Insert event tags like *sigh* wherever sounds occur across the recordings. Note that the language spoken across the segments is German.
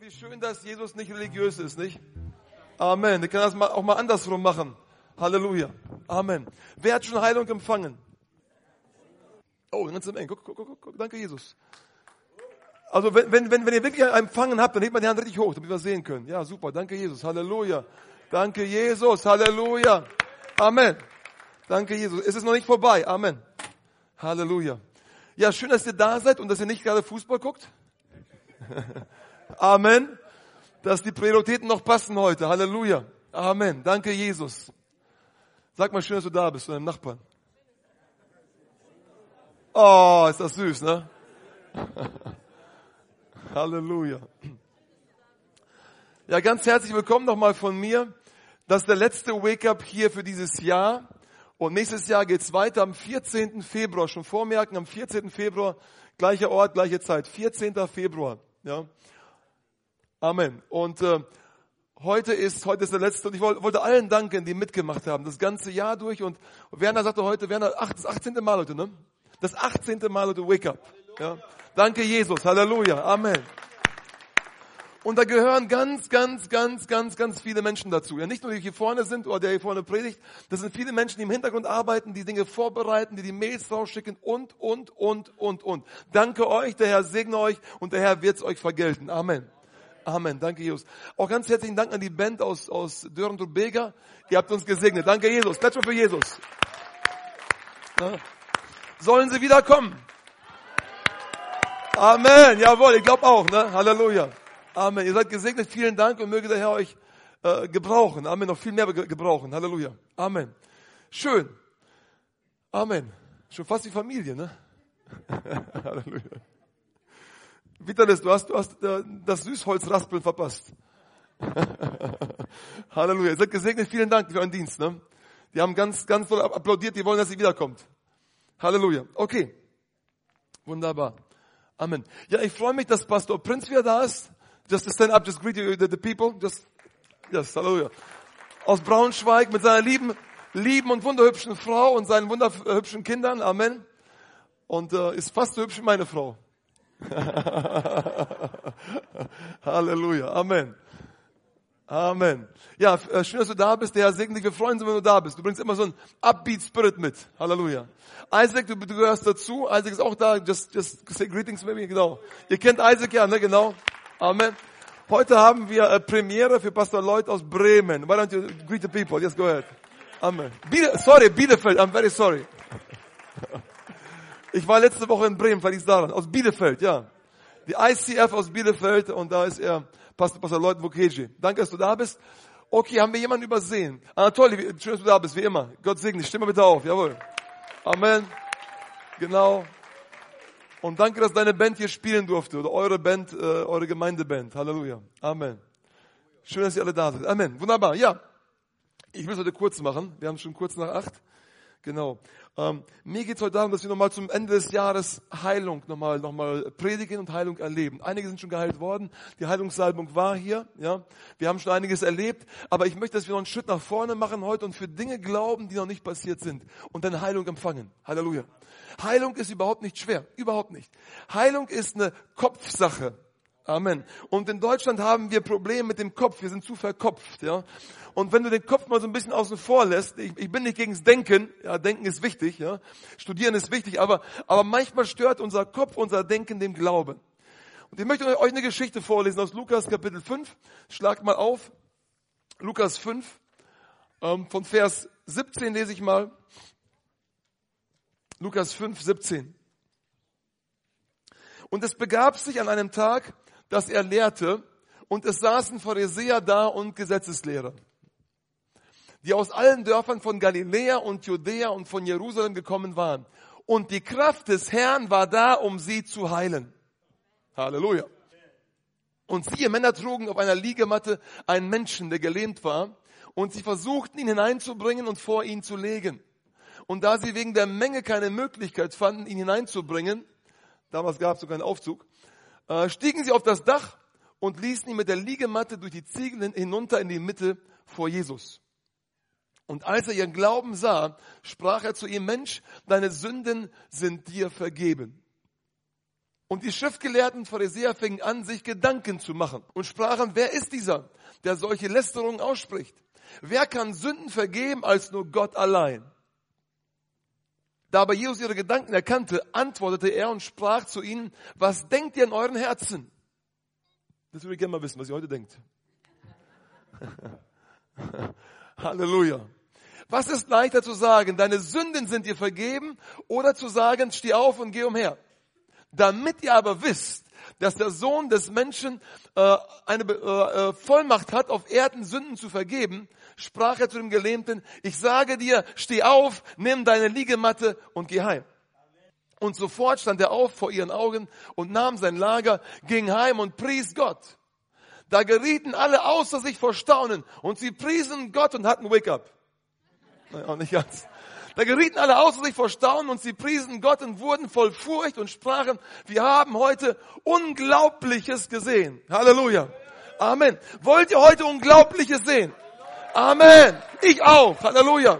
Wie schön, dass Jesus nicht religiös ist, nicht? Amen. Der kann das auch mal andersrum machen. Halleluja. Amen. Wer hat schon Heilung empfangen? Oh, ganz im Eng. Guck, guck, guck, guck. Danke, Jesus. Also, wenn, wenn, wenn ihr wirklich empfangen habt, dann hebt man die Hand richtig hoch, damit wir sehen können. Ja, super. Danke, Jesus. Halleluja. Danke, Jesus. Halleluja. Amen. Danke, Jesus. Es ist noch nicht vorbei. Amen. Halleluja. Ja, schön, dass ihr da seid und dass ihr nicht gerade Fußball guckt. *laughs* Amen. Dass die Prioritäten noch passen heute. Halleluja. Amen. Danke, Jesus. Sag mal schön, dass du da bist, zu deinem Nachbarn. Oh, ist das süß, ne? *laughs* Halleluja. Ja, ganz herzlich willkommen nochmal von mir. Das ist der letzte Wake-up hier für dieses Jahr. Und nächstes Jahr geht's weiter am 14. Februar. Schon vormerken, am 14. Februar, gleicher Ort, gleiche Zeit. 14. Februar. Ja. Amen. Und äh, heute ist heute ist der letzte und ich wollte allen danken, die mitgemacht haben, das ganze Jahr durch. Und Werner sagte heute, Werner, das 18. Mal heute, ne? Das 18. Mal heute Wake Up. Ja. Danke Jesus. Halleluja. Amen. Und da gehören ganz, ganz, ganz, ganz, ganz viele Menschen dazu. Ja, nicht nur die hier vorne sind oder der hier vorne predigt. Das sind viele Menschen, die im Hintergrund arbeiten, die Dinge vorbereiten, die die Mails rausschicken und, und, und, und, und. Danke euch, der Herr segne euch und der Herr wird es euch vergelten. Amen. Amen. Danke, Jesus. Auch ganz herzlichen Dank an die Band aus, aus Dörren und Bega. Ihr habt uns gesegnet. Danke, Jesus. Klatsch mal für Jesus. Sollen sie wiederkommen? Amen. Jawohl, ich glaube auch. Ne? Halleluja. Amen. Ihr seid gesegnet. Vielen Dank und möge der Herr euch äh, gebrauchen. Amen. Noch viel mehr gebrauchen. Halleluja. Amen. Schön. Amen. Schon fast die Familie, ne? *laughs* Halleluja. Vitalis, du hast, du hast äh, das Süßholzraspeln verpasst. *laughs* Halleluja. Ihr seid gesegnet. Vielen Dank für euren Dienst. Ne? Die haben ganz, ganz toll applaudiert. Die wollen, dass sie wiederkommt. Halleluja. Okay. Wunderbar. Amen. Ja, ich freue mich, dass Pastor Prinz wieder da ist. Just to stand up, just greet you, the, the people. Just, yes, Halleluja. Aus Braunschweig mit seiner lieben, lieben und wunderhübschen Frau und seinen wunderhübschen Kindern. Amen. Und äh, ist fast so hübsch wie meine Frau. *laughs* Halleluja. Amen. Amen. Ja, äh, schön, dass du da bist. Der Herr segne dich. Wir freuen uns, wenn du da bist. Du bringst immer so einen Upbeat Spirit mit. Halleluja. Isaac, du, du gehörst dazu. Isaac ist auch da. Just, just say greetings maybe. Genau. Ihr kennt Isaac ja, ne? Genau. Amen. Heute haben wir äh, Premiere für Pastor Lloyd aus Bremen. Why don't you greet the people? Yes, go ahead. Amen. Biele, sorry, Bielefeld. I'm very sorry. Ich war letzte Woche in Bremen, vielleicht ist daran. Aus Bielefeld, ja. Die ICF aus Bielefeld und da ist er Pastor, Pastor Lloyd Vukeji. Danke, dass du da bist. Okay, haben wir jemanden übersehen? Anatoli, schön, dass du da bist, wie immer. Gott segne dich. Stimme bitte auf, jawohl. Amen. Genau. Und danke, dass deine Band hier spielen durfte oder eure Band, äh, eure Gemeindeband. Halleluja. Amen. Schön, dass ihr alle da seid. Amen. Wunderbar. Ja. Ich will es heute kurz machen. Wir haben schon kurz nach acht. Genau. Ähm, mir geht es heute darum, dass wir nochmal zum Ende des Jahres Heilung nochmal noch mal predigen und Heilung erleben. Einige sind schon geheilt worden. Die Heilungssalbung war hier. Ja, wir haben schon einiges erlebt. Aber ich möchte, dass wir noch einen Schritt nach vorne machen heute und für Dinge glauben, die noch nicht passiert sind und dann Heilung empfangen. Halleluja. Heilung ist überhaupt nicht schwer. Überhaupt nicht. Heilung ist eine Kopfsache. Amen. Und in Deutschland haben wir Probleme mit dem Kopf. Wir sind zu verkopft, ja. Und wenn du den Kopf mal so ein bisschen außen vor lässt, ich, ich bin nicht gegens Denken, ja, Denken ist wichtig, ja. Studieren ist wichtig, aber, aber manchmal stört unser Kopf unser Denken dem Glauben. Und ich möchte euch eine Geschichte vorlesen aus Lukas Kapitel 5. Schlagt mal auf. Lukas 5, ähm, von Vers 17 lese ich mal. Lukas 5, 17. Und es begab sich an einem Tag, dass er lehrte, und es saßen Pharisäer da und Gesetzeslehrer, die aus allen Dörfern von Galiläa und Judäa und von Jerusalem gekommen waren. Und die Kraft des Herrn war da, um sie zu heilen. Halleluja. Und siehe, Männer trugen auf einer Liegematte einen Menschen, der gelähmt war, und sie versuchten ihn hineinzubringen und vor ihn zu legen. Und da sie wegen der Menge keine Möglichkeit fanden, ihn hineinzubringen, damals gab es sogar einen Aufzug, äh, stiegen sie auf das Dach und ließen ihn mit der Liegematte durch die Ziegel hinunter in die Mitte vor Jesus. Und als er ihren Glauben sah, sprach er zu ihm, Mensch, deine Sünden sind dir vergeben. Und die Schriftgelehrten Pharisäer fingen an, sich Gedanken zu machen und sprachen, wer ist dieser, der solche Lästerungen ausspricht? Wer kann Sünden vergeben als nur Gott allein? Da aber Jesus ihre Gedanken erkannte, antwortete er und sprach zu ihnen, was denkt ihr in euren Herzen? Das würde ich gerne mal wissen, was ihr heute denkt. *laughs* Halleluja. Was ist leichter zu sagen, deine Sünden sind dir vergeben oder zu sagen, steh auf und geh umher? Damit ihr aber wisst, dass der Sohn des Menschen äh, eine äh, äh, Vollmacht hat, auf Erden Sünden zu vergeben, sprach er zu dem Gelähmten, ich sage dir, steh auf, nimm deine Liegematte und geh heim. Und sofort stand er auf vor ihren Augen und nahm sein Lager, ging heim und pries Gott. Da gerieten alle außer sich vor Staunen und sie priesen Gott und hatten Wake-up. Nein, auch nicht ganz. Da gerieten alle außer sich vor Staunen und sie priesen Gott und wurden voll Furcht und sprachen, wir haben heute Unglaubliches gesehen. Halleluja. Amen. Wollt ihr heute Unglaubliches sehen? Amen. Ich auch. Halleluja.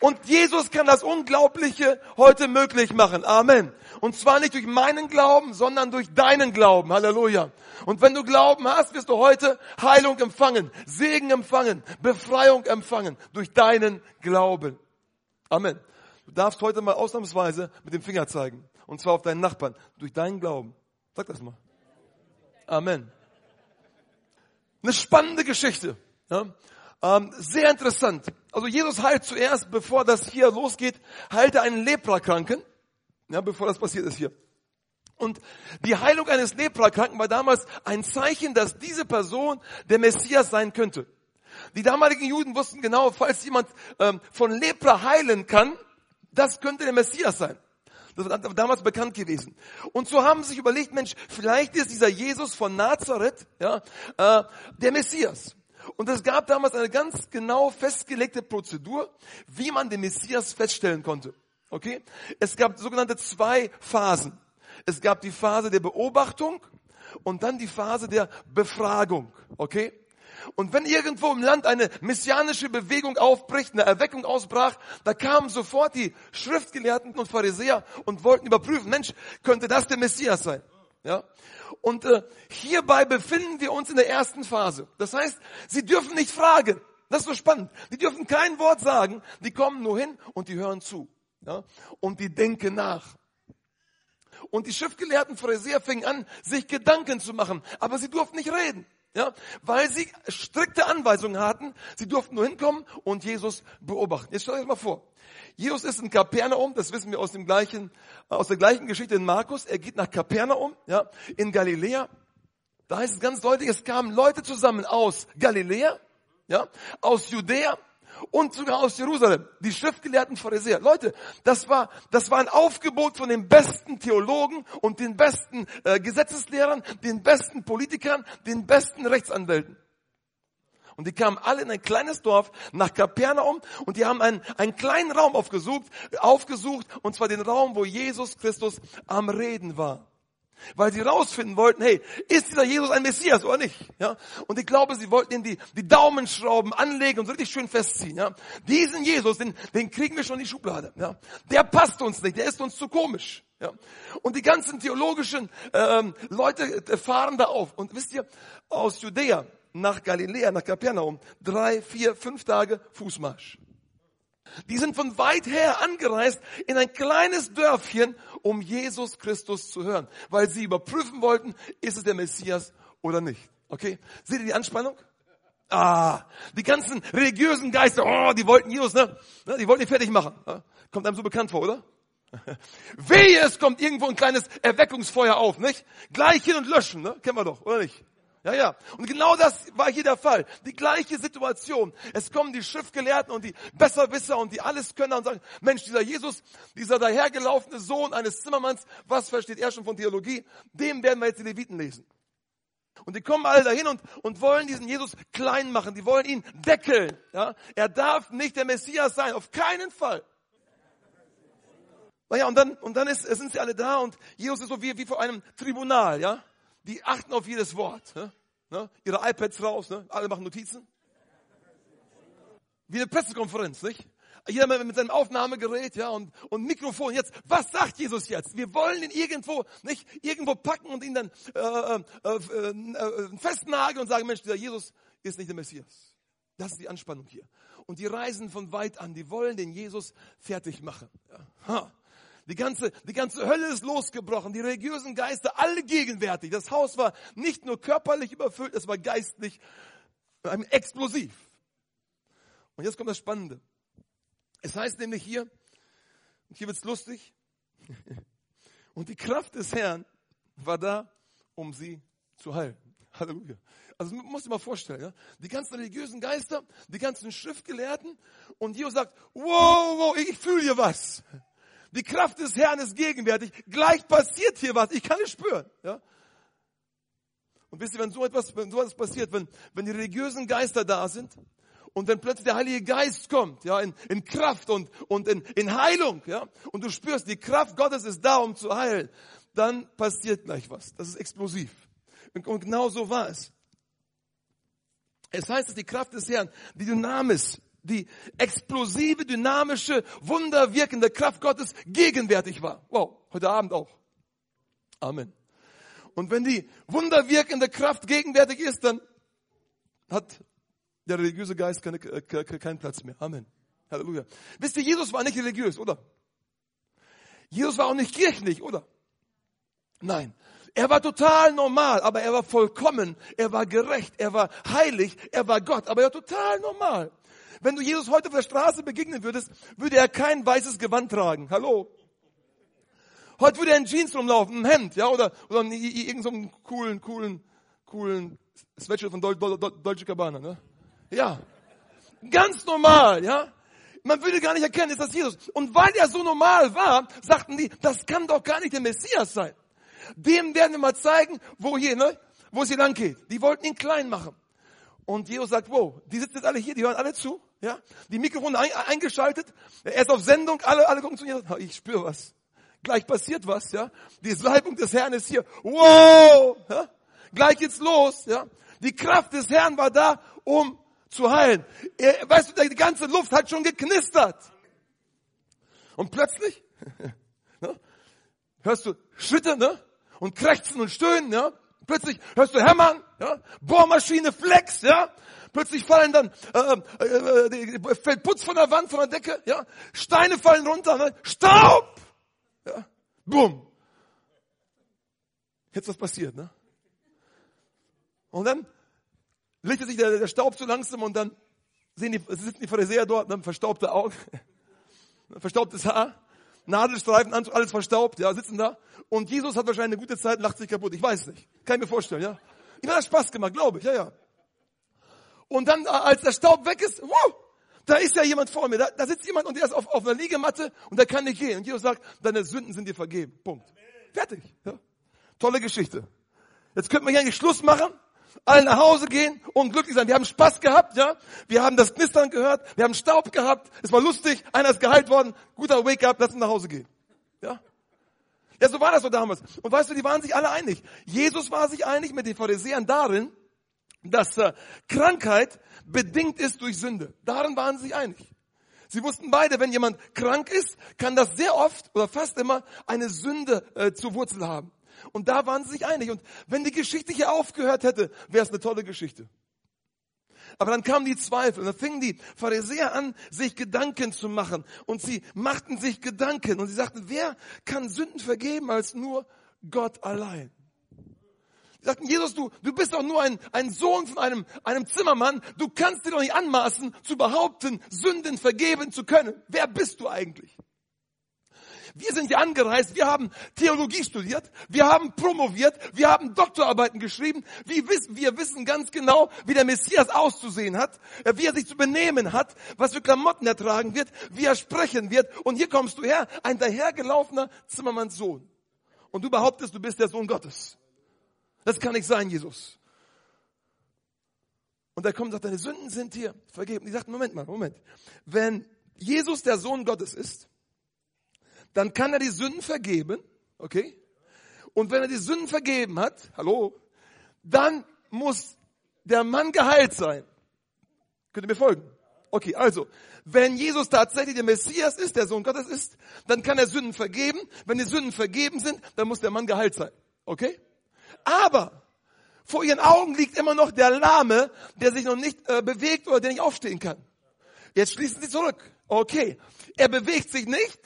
Und Jesus kann das Unglaubliche heute möglich machen. Amen. Und zwar nicht durch meinen Glauben, sondern durch deinen Glauben. Halleluja. Und wenn du Glauben hast, wirst du heute Heilung empfangen, Segen empfangen, Befreiung empfangen durch deinen Glauben. Amen. Du darfst heute mal ausnahmsweise mit dem Finger zeigen. Und zwar auf deinen Nachbarn. Durch deinen Glauben. Sag das mal. Amen. Eine spannende Geschichte. Ja? Ähm, sehr interessant. Also Jesus heilt zuerst, bevor das hier losgeht, heilt er einen Leprakranken, ja, bevor das passiert ist hier. Und die Heilung eines Leprakranken war damals ein Zeichen, dass diese Person der Messias sein könnte. Die damaligen Juden wussten genau, falls jemand ähm, von Lepra heilen kann, das könnte der Messias sein. Das war damals bekannt gewesen. Und so haben sie sich überlegt, Mensch, vielleicht ist dieser Jesus von Nazareth, ja, äh, der Messias. Und es gab damals eine ganz genau festgelegte Prozedur, wie man den Messias feststellen konnte. Okay? Es gab sogenannte zwei Phasen. Es gab die Phase der Beobachtung und dann die Phase der Befragung. Okay? Und wenn irgendwo im Land eine messianische Bewegung aufbricht, eine Erweckung ausbrach, da kamen sofort die Schriftgelehrten und Pharisäer und wollten überprüfen, Mensch, könnte das der Messias sein? Ja? Und äh, hierbei befinden wir uns in der ersten Phase. Das heißt, sie dürfen nicht fragen. Das ist so spannend. Die dürfen kein Wort sagen. Die kommen nur hin und die hören zu. Ja? Und die denken nach. Und die Schriftgelehrten Pharisäer fingen an, sich Gedanken zu machen. Aber sie durften nicht reden. Ja, weil sie strikte Anweisungen hatten. Sie durften nur hinkommen und Jesus beobachten. Jetzt stellt euch mal vor. Jesus ist in Kapernaum, das wissen wir aus dem gleichen, aus der gleichen Geschichte in Markus. Er geht nach Kapernaum, ja, in Galiläa. Da heißt es ganz deutlich, es kamen Leute zusammen aus Galiläa, ja, aus Judäa und sogar aus Jerusalem, die schriftgelehrten Pharisäer. Leute, das war, das war ein Aufgebot von den besten Theologen und den besten äh, Gesetzeslehrern, den besten Politikern, den besten Rechtsanwälten. Und die kamen alle in ein kleines Dorf nach Kapernaum und die haben einen, einen kleinen Raum aufgesucht, aufgesucht, und zwar den Raum, wo Jesus Christus am Reden war weil sie rausfinden wollten, hey, ist dieser Jesus ein Messias oder nicht? Ja? Und ich glaube, sie wollten ihm die, die Daumenschrauben anlegen und so richtig schön festziehen. Ja? Diesen Jesus, den, den kriegen wir schon in die Schublade. Ja? Der passt uns nicht, der ist uns zu komisch. Ja? Und die ganzen theologischen ähm, Leute äh, fahren da auf. Und wisst ihr, aus Judäa nach Galiläa, nach Kapernaum, drei, vier, fünf Tage Fußmarsch. Die sind von weit her angereist in ein kleines Dörfchen, um Jesus Christus zu hören, weil sie überprüfen wollten, ist es der Messias oder nicht. Okay? Seht ihr die Anspannung? Ah, die ganzen religiösen Geister, oh, die wollten Jesus, ne? Die wollten ihn fertig machen. Kommt einem so bekannt vor, oder? *laughs* Wehe, es kommt irgendwo ein kleines Erweckungsfeuer auf, nicht? Gleich hin und löschen, ne? Kennen wir doch, oder nicht? Ja, ja. Und genau das war hier der Fall. Die gleiche Situation. Es kommen die Schriftgelehrten und die Besserwisser und die Alleskönner und sagen, Mensch, dieser Jesus, dieser dahergelaufene Sohn eines Zimmermanns, was versteht er schon von Theologie? Dem werden wir jetzt die Leviten lesen. Und die kommen alle dahin und, und wollen diesen Jesus klein machen. Die wollen ihn deckeln. Ja? Er darf nicht der Messias sein. Auf keinen Fall. Naja, und dann, und dann ist, sind sie alle da und Jesus ist so wie, wie vor einem Tribunal, ja die achten auf jedes Wort. Ne? Ne? Ihre iPads raus, ne? alle machen Notizen. Wie eine Pressekonferenz, nicht? jeder mit seinem Aufnahmegerät, ja, und, und Mikrofon. Jetzt, was sagt Jesus jetzt? Wir wollen ihn irgendwo, nicht irgendwo packen und ihn dann äh, äh, äh, äh, festnageln und sagen, Mensch, dieser Jesus ist nicht der Messias. Das ist die Anspannung hier. Und die reisen von weit an, die wollen den Jesus fertig machen. Ja. Die ganze, die ganze Hölle ist losgebrochen, die religiösen Geister, alle gegenwärtig. Das Haus war nicht nur körperlich überfüllt, es war geistlich ähm, explosiv. Und jetzt kommt das Spannende. Es heißt nämlich hier, und hier wird's lustig, *laughs* und die Kraft des Herrn war da, um sie zu heilen. *laughs* Halleluja. Also muss ich mal vorstellen, ja? die ganzen religiösen Geister, die ganzen Schriftgelehrten und Jesus sagt, wow, wow, ich fühle hier was. Die Kraft des Herrn ist gegenwärtig. Gleich passiert hier was. Ich kann es spüren. Ja? Und wisst ihr, wenn so etwas, wenn so etwas passiert, wenn, wenn die religiösen Geister da sind und wenn plötzlich der Heilige Geist kommt, ja, in, in Kraft und, und in, in Heilung, ja, und du spürst, die Kraft Gottes ist da, um zu heilen, dann passiert gleich was. Das ist explosiv. Und, und genau so war es. Es heißt, dass die Kraft des Herrn, die Dynamis, die explosive, dynamische, wunderwirkende Kraft Gottes gegenwärtig war. Wow, heute Abend auch. Amen. Und wenn die wunderwirkende Kraft gegenwärtig ist, dann hat der religiöse Geist keine, äh, keinen Platz mehr. Amen. Halleluja. Wisst ihr, Jesus war nicht religiös, oder? Jesus war auch nicht kirchlich, oder? Nein. Er war total normal, aber er war vollkommen, er war gerecht, er war heilig, er war Gott, aber er war total normal. Wenn du Jesus heute auf der Straße begegnen würdest, würde er kein weißes Gewand tragen. Hallo? Heute würde er in Jeans rumlaufen, ein Hemd, ja, oder, oder irgendeinen so coolen, coolen, coolen Sweatshirt von Deutsche Cabana, ne? Ja. Ganz normal, ja. Man würde gar nicht erkennen, ist das Jesus. Und weil er so normal war, sagten die, das kann doch gar nicht der Messias sein. Dem werden wir mal zeigen, wo hier, ne, wo es hier lang geht. Die wollten ihn klein machen. Und Jesus sagt, wow, die sitzen jetzt alle hier, die hören alle zu, ja, die Mikrofone ein, eingeschaltet, er ist auf Sendung, alle, alle gucken zu ihm, ich spüre was. Gleich passiert was, ja. Die Salbung des Herrn ist hier, wow, ja. Gleich geht's los, ja. Die Kraft des Herrn war da, um zu heilen. Er, weißt du, die ganze Luft hat schon geknistert. Und plötzlich, *laughs* ne, hörst du Schritte, ne? Und krächzen und stöhnen, ja? Plötzlich hörst du hämmern, ja? Bohrmaschine flex, ja? Plötzlich fallen dann, äh, äh, äh, fällt Putz von der Wand, von der Decke, ja? Steine fallen runter, ne? Staub! Ja? Bumm. Jetzt was passiert, ne? Und dann legte sich der, der Staub so langsam und dann sehen die, sitzen die Pharisäer dort, ne? verstaubte Augen, *laughs* verstaubtes Haar, Nadelstreifen, alles verstaubt, ja, sitzen da. Und Jesus hat wahrscheinlich eine gute Zeit, lacht sich kaputt. Ich weiß nicht. Kann ich mir vorstellen, ja. Ihm hat das Spaß gemacht, glaube ich, ja, ja. Und dann, als der Staub weg ist, wow, da ist ja jemand vor mir, da, da sitzt jemand und der ist auf, auf einer Liegematte und der kann nicht gehen. Und Jesus sagt, deine Sünden sind dir vergeben. Punkt. Fertig. Ja. Tolle Geschichte. Jetzt könnten wir hier eigentlich Schluss machen, alle nach Hause gehen und glücklich sein. Wir haben Spaß gehabt, ja. Wir haben das Knistern gehört, wir haben Staub gehabt, es war lustig, einer ist geheilt worden, guter Wake-up, lass uns nach Hause gehen. Ja. Ja, so war das so damals. Und weißt du, die waren sich alle einig. Jesus war sich einig mit den Pharisäern darin, dass äh, Krankheit bedingt ist durch Sünde. Darin waren sie sich einig. Sie wussten beide, wenn jemand krank ist, kann das sehr oft oder fast immer eine Sünde äh, zur Wurzel haben. Und da waren sie sich einig. Und wenn die Geschichte hier aufgehört hätte, wäre es eine tolle Geschichte. Aber dann kamen die Zweifel und dann fingen die Pharisäer an, sich Gedanken zu machen. Und sie machten sich Gedanken und sie sagten, wer kann Sünden vergeben als nur Gott allein? Sie sagten, Jesus, du, du bist doch nur ein, ein Sohn von einem, einem Zimmermann. Du kannst dir doch nicht anmaßen, zu behaupten, Sünden vergeben zu können. Wer bist du eigentlich? Wir sind ja angereist, wir haben Theologie studiert, wir haben promoviert, wir haben Doktorarbeiten geschrieben. Wir wissen, wir wissen ganz genau, wie der Messias auszusehen hat, äh, wie er sich zu benehmen hat, was für Klamotten er tragen wird, wie er sprechen wird. Und hier kommst du her, ein dahergelaufener Zimmermannssohn. Und du behauptest, du bist der Sohn Gottes. Das kann nicht sein, Jesus. Und er kommt und sagt, deine Sünden sind hier vergeben. Die sagt, Moment mal, Moment. Wenn Jesus der Sohn Gottes ist, dann kann er die Sünden vergeben, okay? Und wenn er die Sünden vergeben hat, hallo, dann muss der Mann geheilt sein. Könnt ihr mir folgen? Okay, also, wenn Jesus tatsächlich der Messias ist, der Sohn Gottes ist, dann kann er Sünden vergeben. Wenn die Sünden vergeben sind, dann muss der Mann geheilt sein. Okay? Aber vor ihren Augen liegt immer noch der Lahme, der sich noch nicht äh, bewegt oder der nicht aufstehen kann. Jetzt schließen sie zurück. Okay, er bewegt sich nicht,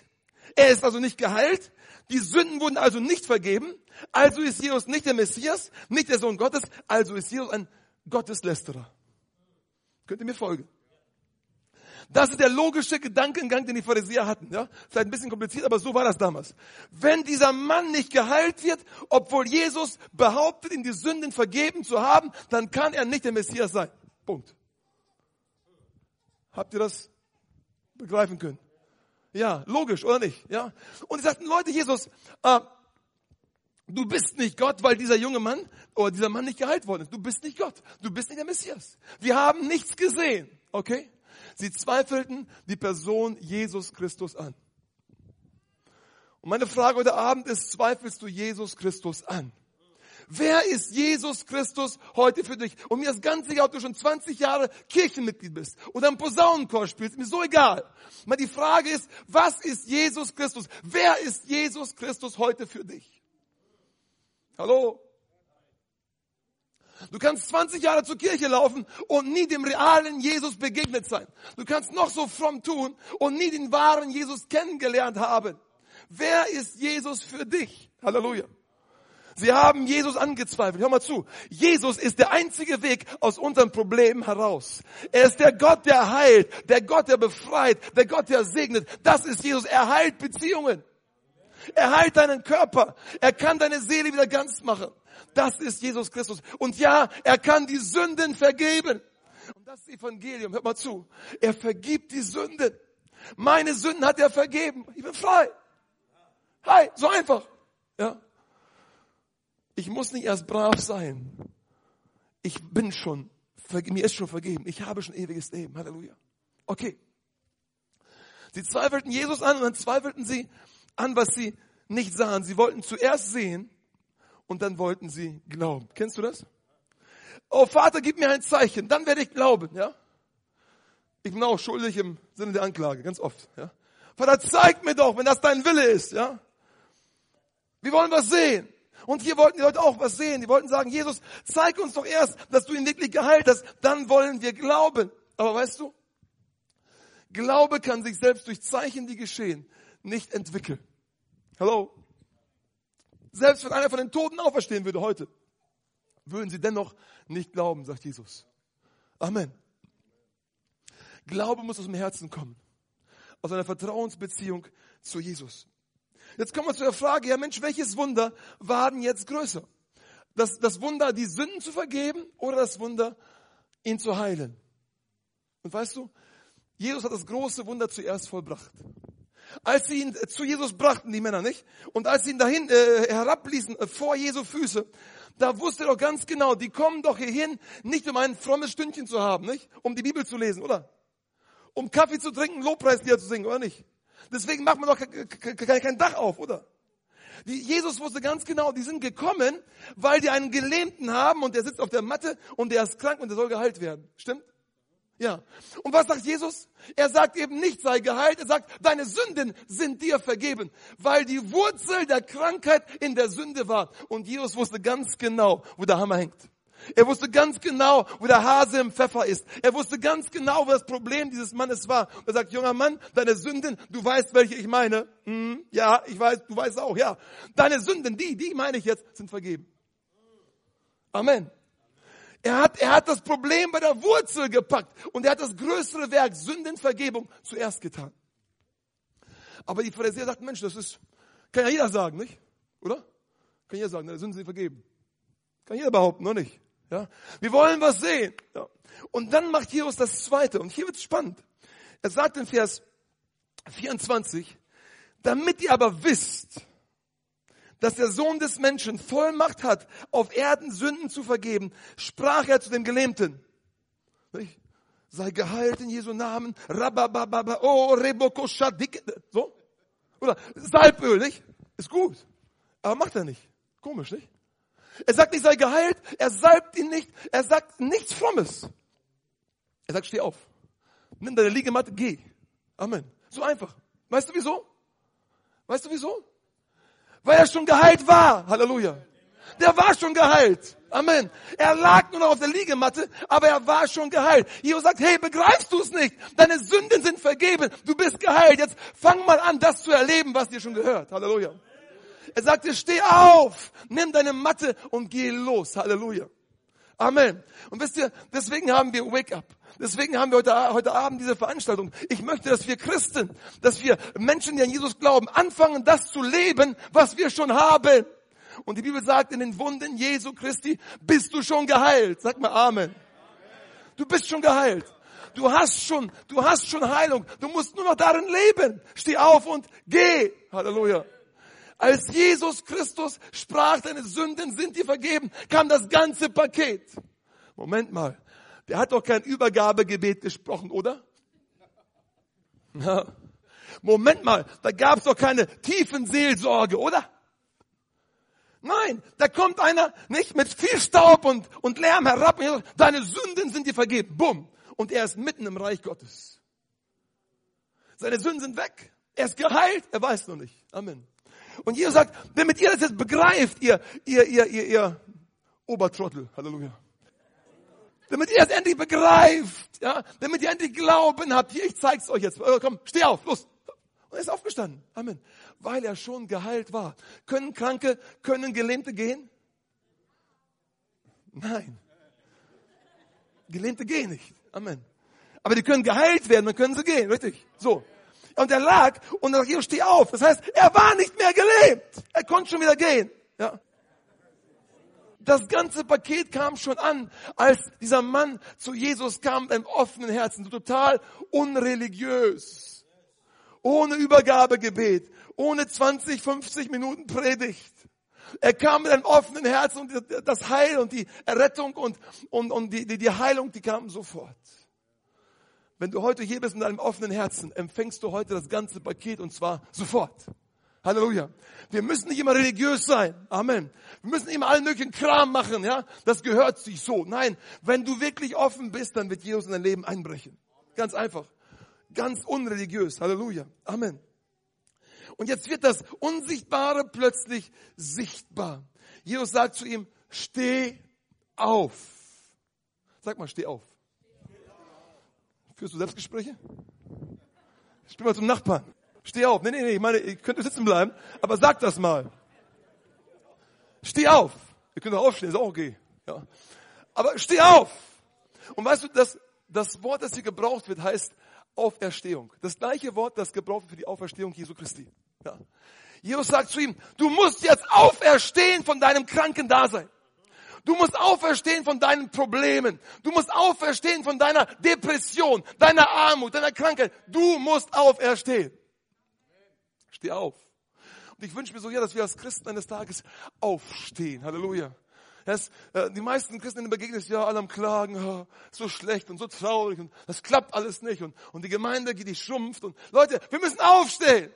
er ist also nicht geheilt, die Sünden wurden also nicht vergeben, also ist Jesus nicht der Messias, nicht der Sohn Gottes, also ist Jesus ein Gotteslästerer. Könnt ihr mir folgen? Das ist der logische Gedankengang, den die Pharisäer hatten. Ja? Vielleicht ein bisschen kompliziert, aber so war das damals. Wenn dieser Mann nicht geheilt wird, obwohl Jesus behauptet, ihm die Sünden vergeben zu haben, dann kann er nicht der Messias sein. Punkt. Habt ihr das begreifen können? Ja, logisch, oder nicht? Ja. Und sie sagten, Leute, Jesus, äh, du bist nicht Gott, weil dieser junge Mann oder dieser Mann nicht geheilt worden ist. Du bist nicht Gott. Du bist nicht der Messias. Wir haben nichts gesehen. Okay? Sie zweifelten die Person Jesus Christus an. Und meine Frage heute Abend ist, zweifelst du Jesus Christus an? Wer ist Jesus Christus heute für dich? Und mir ist ganz egal, ob du schon 20 Jahre Kirchenmitglied bist oder im Posaunenchor spielst, mir so egal. Aber die Frage ist, was ist Jesus Christus? Wer ist Jesus Christus heute für dich? Hallo? Du kannst 20 Jahre zur Kirche laufen und nie dem realen Jesus begegnet sein. Du kannst noch so fromm tun und nie den wahren Jesus kennengelernt haben. Wer ist Jesus für dich? Halleluja. Sie haben Jesus angezweifelt. Hör mal zu. Jesus ist der einzige Weg aus unserem Problem heraus. Er ist der Gott, der heilt, der Gott, der befreit, der Gott, der segnet. Das ist Jesus. Er heilt Beziehungen. Er heilt deinen Körper. Er kann deine Seele wieder ganz machen. Das ist Jesus Christus. Und ja, er kann die Sünden vergeben. Und das ist Evangelium. Hört mal zu. Er vergibt die Sünden. Meine Sünden hat er vergeben. Ich bin frei. Hi, so einfach. Ja. Ich muss nicht erst brav sein. Ich bin schon, mir ist schon vergeben. Ich habe schon ewiges Leben. Halleluja. Okay. Sie zweifelten Jesus an und dann zweifelten sie an, was sie nicht sahen. Sie wollten zuerst sehen und dann wollten sie glauben. Kennst du das? Oh Vater, gib mir ein Zeichen, dann werde ich glauben, ja? Ich bin auch schuldig im Sinne der Anklage, ganz oft, ja? Vater, zeig mir doch, wenn das dein Wille ist, ja? Wir wollen was sehen. Und hier wollten die Leute auch was sehen. Die wollten sagen, Jesus, zeig uns doch erst, dass du ihn wirklich geheilt hast. Dann wollen wir glauben. Aber weißt du, Glaube kann sich selbst durch Zeichen, die geschehen, nicht entwickeln. Hallo? Selbst wenn einer von den Toten auferstehen würde heute, würden sie dennoch nicht glauben, sagt Jesus. Amen. Glaube muss aus dem Herzen kommen. Aus einer Vertrauensbeziehung zu Jesus. Jetzt kommen wir zu der Frage, ja Mensch, welches Wunder war denn jetzt größer? Das, das Wunder, die Sünden zu vergeben oder das Wunder, ihn zu heilen? Und weißt du, Jesus hat das große Wunder zuerst vollbracht. Als sie ihn zu Jesus brachten, die Männer, nicht? Und als sie ihn dahin äh, herabließen, äh, vor Jesu Füße, da wusste er doch ganz genau, die kommen doch hierhin, nicht um ein frommes Stündchen zu haben, nicht? Um die Bibel zu lesen, oder? Um Kaffee zu trinken, Lobpreislieder zu singen, oder nicht? Deswegen macht man doch kein Dach auf, oder? Die, Jesus wusste ganz genau, die sind gekommen, weil die einen Gelähmten haben und der sitzt auf der Matte und der ist krank und der soll geheilt werden. Stimmt? Ja. Und was sagt Jesus? Er sagt eben nicht, sei geheilt. Er sagt, deine Sünden sind dir vergeben, weil die Wurzel der Krankheit in der Sünde war. Und Jesus wusste ganz genau, wo der Hammer hängt. Er wusste ganz genau, wo der Hase im Pfeffer ist. Er wusste ganz genau, wo das Problem dieses Mannes war. Er sagt, junger Mann, deine Sünden, du weißt, welche ich meine. Hm, ja, ich weiß, du weißt auch, ja. Deine Sünden, die, die meine ich jetzt, sind vergeben. Amen. Er hat, er hat das Problem bei der Wurzel gepackt und er hat das größere Werk, Sündenvergebung, zuerst getan. Aber die Pharisäer sagten, Mensch, das ist, kann ja jeder sagen, nicht? Oder? Kann jeder sagen, deine Sünden sind vergeben. Kann jeder behaupten, noch nicht? Ja? Wir wollen was sehen. Ja. Und dann macht Jesus das Zweite. Und hier wird es spannend. Er sagt in Vers 24, damit ihr aber wisst, dass der Sohn des Menschen Vollmacht hat, auf Erden Sünden zu vergeben, sprach er zu dem Gelähmten. Nicht? Sei geheilt in Jesu Namen. Rabababa, oh, reboko So? Oder Salböl, nicht? Ist gut. Aber macht er nicht. Komisch, nicht? Er sagt nicht, sei geheilt. Er salbt ihn nicht. Er sagt nichts Frommes. Er sagt, steh auf. Nimm deine Liegematte, geh. Amen. So einfach. Weißt du wieso? Weißt du wieso? Weil er schon geheilt war. Halleluja. Der war schon geheilt. Amen. Er lag nur noch auf der Liegematte, aber er war schon geheilt. Jesus sagt, hey, begreifst du es nicht? Deine Sünden sind vergeben. Du bist geheilt. Jetzt fang mal an, das zu erleben, was dir schon gehört. Halleluja. Er sagte, steh auf, nimm deine Matte und geh los. Halleluja. Amen. Und wisst ihr, deswegen haben wir Wake Up. Deswegen haben wir heute, heute Abend diese Veranstaltung. Ich möchte, dass wir Christen, dass wir Menschen, die an Jesus glauben, anfangen, das zu leben, was wir schon haben. Und die Bibel sagt, in den Wunden Jesu Christi bist du schon geheilt. Sag mal Amen. Du bist schon geheilt. Du hast schon, du hast schon Heilung. Du musst nur noch darin leben. Steh auf und geh. Halleluja. Als Jesus Christus sprach, deine Sünden sind dir vergeben, kam das ganze Paket. Moment mal. Der hat doch kein Übergabegebet gesprochen, oder? Ja. Moment mal, da gab es doch keine tiefen Seelsorge, oder? Nein, da kommt einer nicht mit viel Staub und, und Lärm herab und sagt, deine Sünden sind dir vergeben. Bumm. Und er ist mitten im Reich Gottes. Seine Sünden sind weg. Er ist geheilt, er weiß noch nicht. Amen. Und Jesus sagt, damit ihr das jetzt begreift, ihr, ihr, ihr, ihr, ihr Obertrottel. Halleluja damit ihr es endlich begreift, ja, damit ihr endlich Glauben habt. Hier, ich zeig's euch jetzt. Äh, komm, steh auf, los. Und er ist aufgestanden. Amen. Weil er schon geheilt war. Können Kranke, können Gelähmte gehen? Nein. Gelähmte gehen nicht. Amen. Aber die können geheilt werden, dann können sie gehen, richtig? So. Und er lag und er sagt, Jesus, steh auf. Das heißt, er war nicht mehr gelähmt. Er konnte schon wieder gehen. Ja. Das ganze Paket kam schon an, als dieser Mann zu Jesus kam mit einem offenen Herzen, total unreligiös, ohne Übergabegebet, ohne 20, 50 Minuten Predigt. Er kam mit einem offenen Herzen und das Heil und die Errettung und, und, und die, die, die Heilung, die kamen sofort. Wenn du heute hier bist mit einem offenen Herzen, empfängst du heute das ganze Paket und zwar sofort. Halleluja. Wir müssen nicht immer religiös sein. Amen. Wir müssen immer allen möglichen Kram machen, ja. Das gehört sich so. Nein, wenn du wirklich offen bist, dann wird Jesus in dein Leben einbrechen. Ganz einfach. Ganz unreligiös. Halleluja. Amen. Und jetzt wird das Unsichtbare plötzlich sichtbar. Jesus sagt zu ihm, steh auf. Sag mal, steh auf. Führst du Selbstgespräche? Ich bin mal zum Nachbarn. Steh auf. Nee, nee, nee, ich meine, ihr könnt sitzen bleiben, aber sag das mal. Steh auf. Ihr könnt auch aufstehen, ist auch okay. Ja. Aber steh auf. Und weißt du, das, das Wort, das hier gebraucht wird, heißt Auferstehung. Das gleiche Wort, das gebraucht wird für die Auferstehung Jesu Christi. Ja. Jesus sagt zu ihm, du musst jetzt auferstehen von deinem kranken Dasein. Du musst auferstehen von deinen Problemen. Du musst auferstehen von deiner Depression, deiner Armut, deiner Krankheit. Du musst auferstehen. Steh auf. Und ich wünsche mir so, ja, dass wir als Christen eines Tages aufstehen. Halleluja. Das, äh, die meisten Christen, denen begegnet, ja, alle am Klagen, oh, so schlecht und so traurig und das klappt alles nicht und, und die Gemeinde, die schrumpft und Leute, wir müssen aufstehen.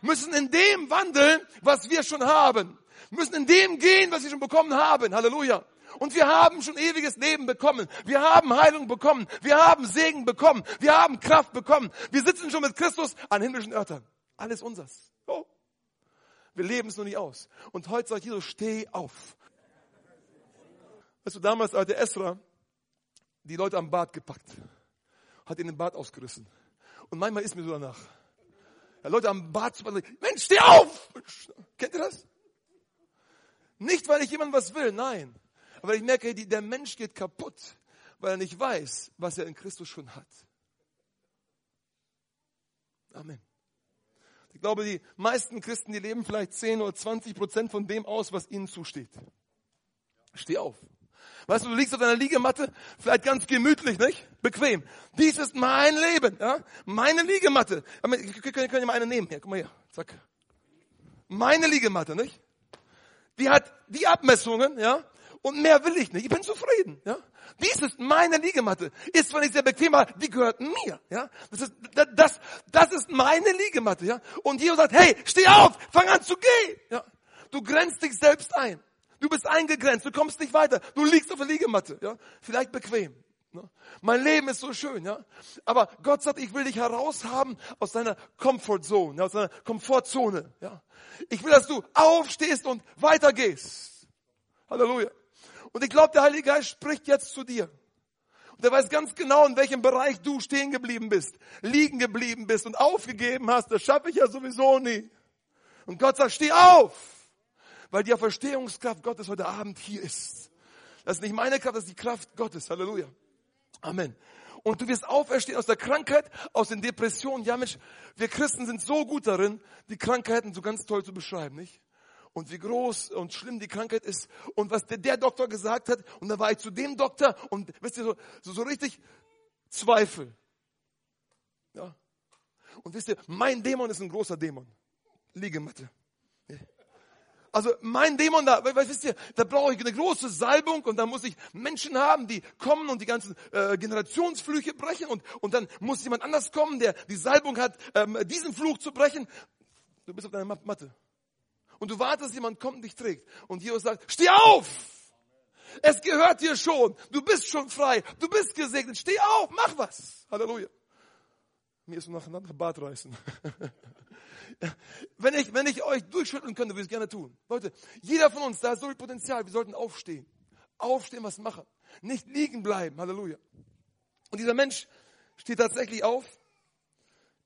Müssen in dem wandeln, was wir schon haben. Müssen in dem gehen, was wir schon bekommen haben. Halleluja. Und wir haben schon ewiges Leben bekommen. Wir haben Heilung bekommen. Wir haben Segen bekommen. Wir haben Kraft bekommen. Wir sitzen schon mit Christus an himmlischen Örtern. Alles unseres. Oh. Wir leben es nur nicht aus. Und heute sagt Jesus, steh auf. Weißt du, damals, als der Esra die Leute am Bad gepackt, hat ihnen den Bad ausgerissen. Und manchmal ist mir so danach. Ja, Leute am Bad zu Mensch, steh auf! Kennt ihr das? Nicht, weil ich jemandem was will, nein. Aber ich merke, der Mensch geht kaputt, weil er nicht weiß, was er in Christus schon hat. Amen. Ich glaube, die meisten Christen, die leben vielleicht 10 oder 20 Prozent von dem aus, was ihnen zusteht. Steh auf. Weißt du, du liegst auf deiner Liegematte, vielleicht ganz gemütlich, nicht? Bequem. Dies ist mein Leben, ja? Meine Liegematte. Kann ja mal eine nehmen. Hier, guck mal hier. Zack. Meine Liegematte, nicht? Die hat die Abmessungen, ja? Und mehr will ich nicht. Ich bin zufrieden, ja? Dies ist meine Liegematte. Ist zwar nicht sehr bequem, aber die gehört mir. Ja? Das, ist, das, das ist meine Liegematte. Ja? Und Jesus sagt, hey, steh auf, fang an zu gehen. Ja? Du grenzt dich selbst ein. Du bist eingegrenzt, du kommst nicht weiter. Du liegst auf der Liegematte. Ja? Vielleicht bequem. Ne? Mein Leben ist so schön, ja. Aber Gott sagt, ich will dich heraushaben aus deiner Comfortzone, aus deiner Komfortzone, ja. Ich will, dass du aufstehst und weitergehst. Halleluja. Und ich glaube, der Heilige Geist spricht jetzt zu dir. Und er weiß ganz genau, in welchem Bereich du stehen geblieben bist, liegen geblieben bist und aufgegeben hast. Das schaffe ich ja sowieso nie. Und Gott sagt, steh auf, weil die Verstehungskraft Gottes heute Abend hier ist. Das ist nicht meine Kraft, das ist die Kraft Gottes. Halleluja. Amen. Und du wirst auferstehen aus der Krankheit, aus den Depressionen. Ja Mensch, wir Christen sind so gut darin, die Krankheiten so ganz toll zu beschreiben, nicht? Und wie groß und schlimm die Krankheit ist und was der, der Doktor gesagt hat. Und dann war ich zu dem Doktor und wisst ihr, so, so, so richtig Zweifel. Ja. Und wisst ihr, mein Dämon ist ein großer Dämon. Liegematte. Also mein Dämon da, was wisst ihr, da brauche ich eine große Salbung und dann muss ich Menschen haben, die kommen und die ganzen äh, Generationsflüche brechen und, und dann muss jemand anders kommen, der die Salbung hat, ähm, diesen Fluch zu brechen. Du bist auf deiner Matte. Und du wartest, jemand kommt und dich trägt. Und Jesus sagt, steh auf! Es gehört dir schon. Du bist schon frei. Du bist gesegnet. Steh auf, mach was. Halleluja. Mir ist noch ein Bart reißen. *laughs* Wenn ich, wenn ich euch durchschütteln könnte, würde ich es gerne tun. Leute, jeder von uns, da ist so viel Potenzial, wir sollten aufstehen. Aufstehen, was machen. Nicht liegen bleiben. Halleluja. Und dieser Mensch steht tatsächlich auf.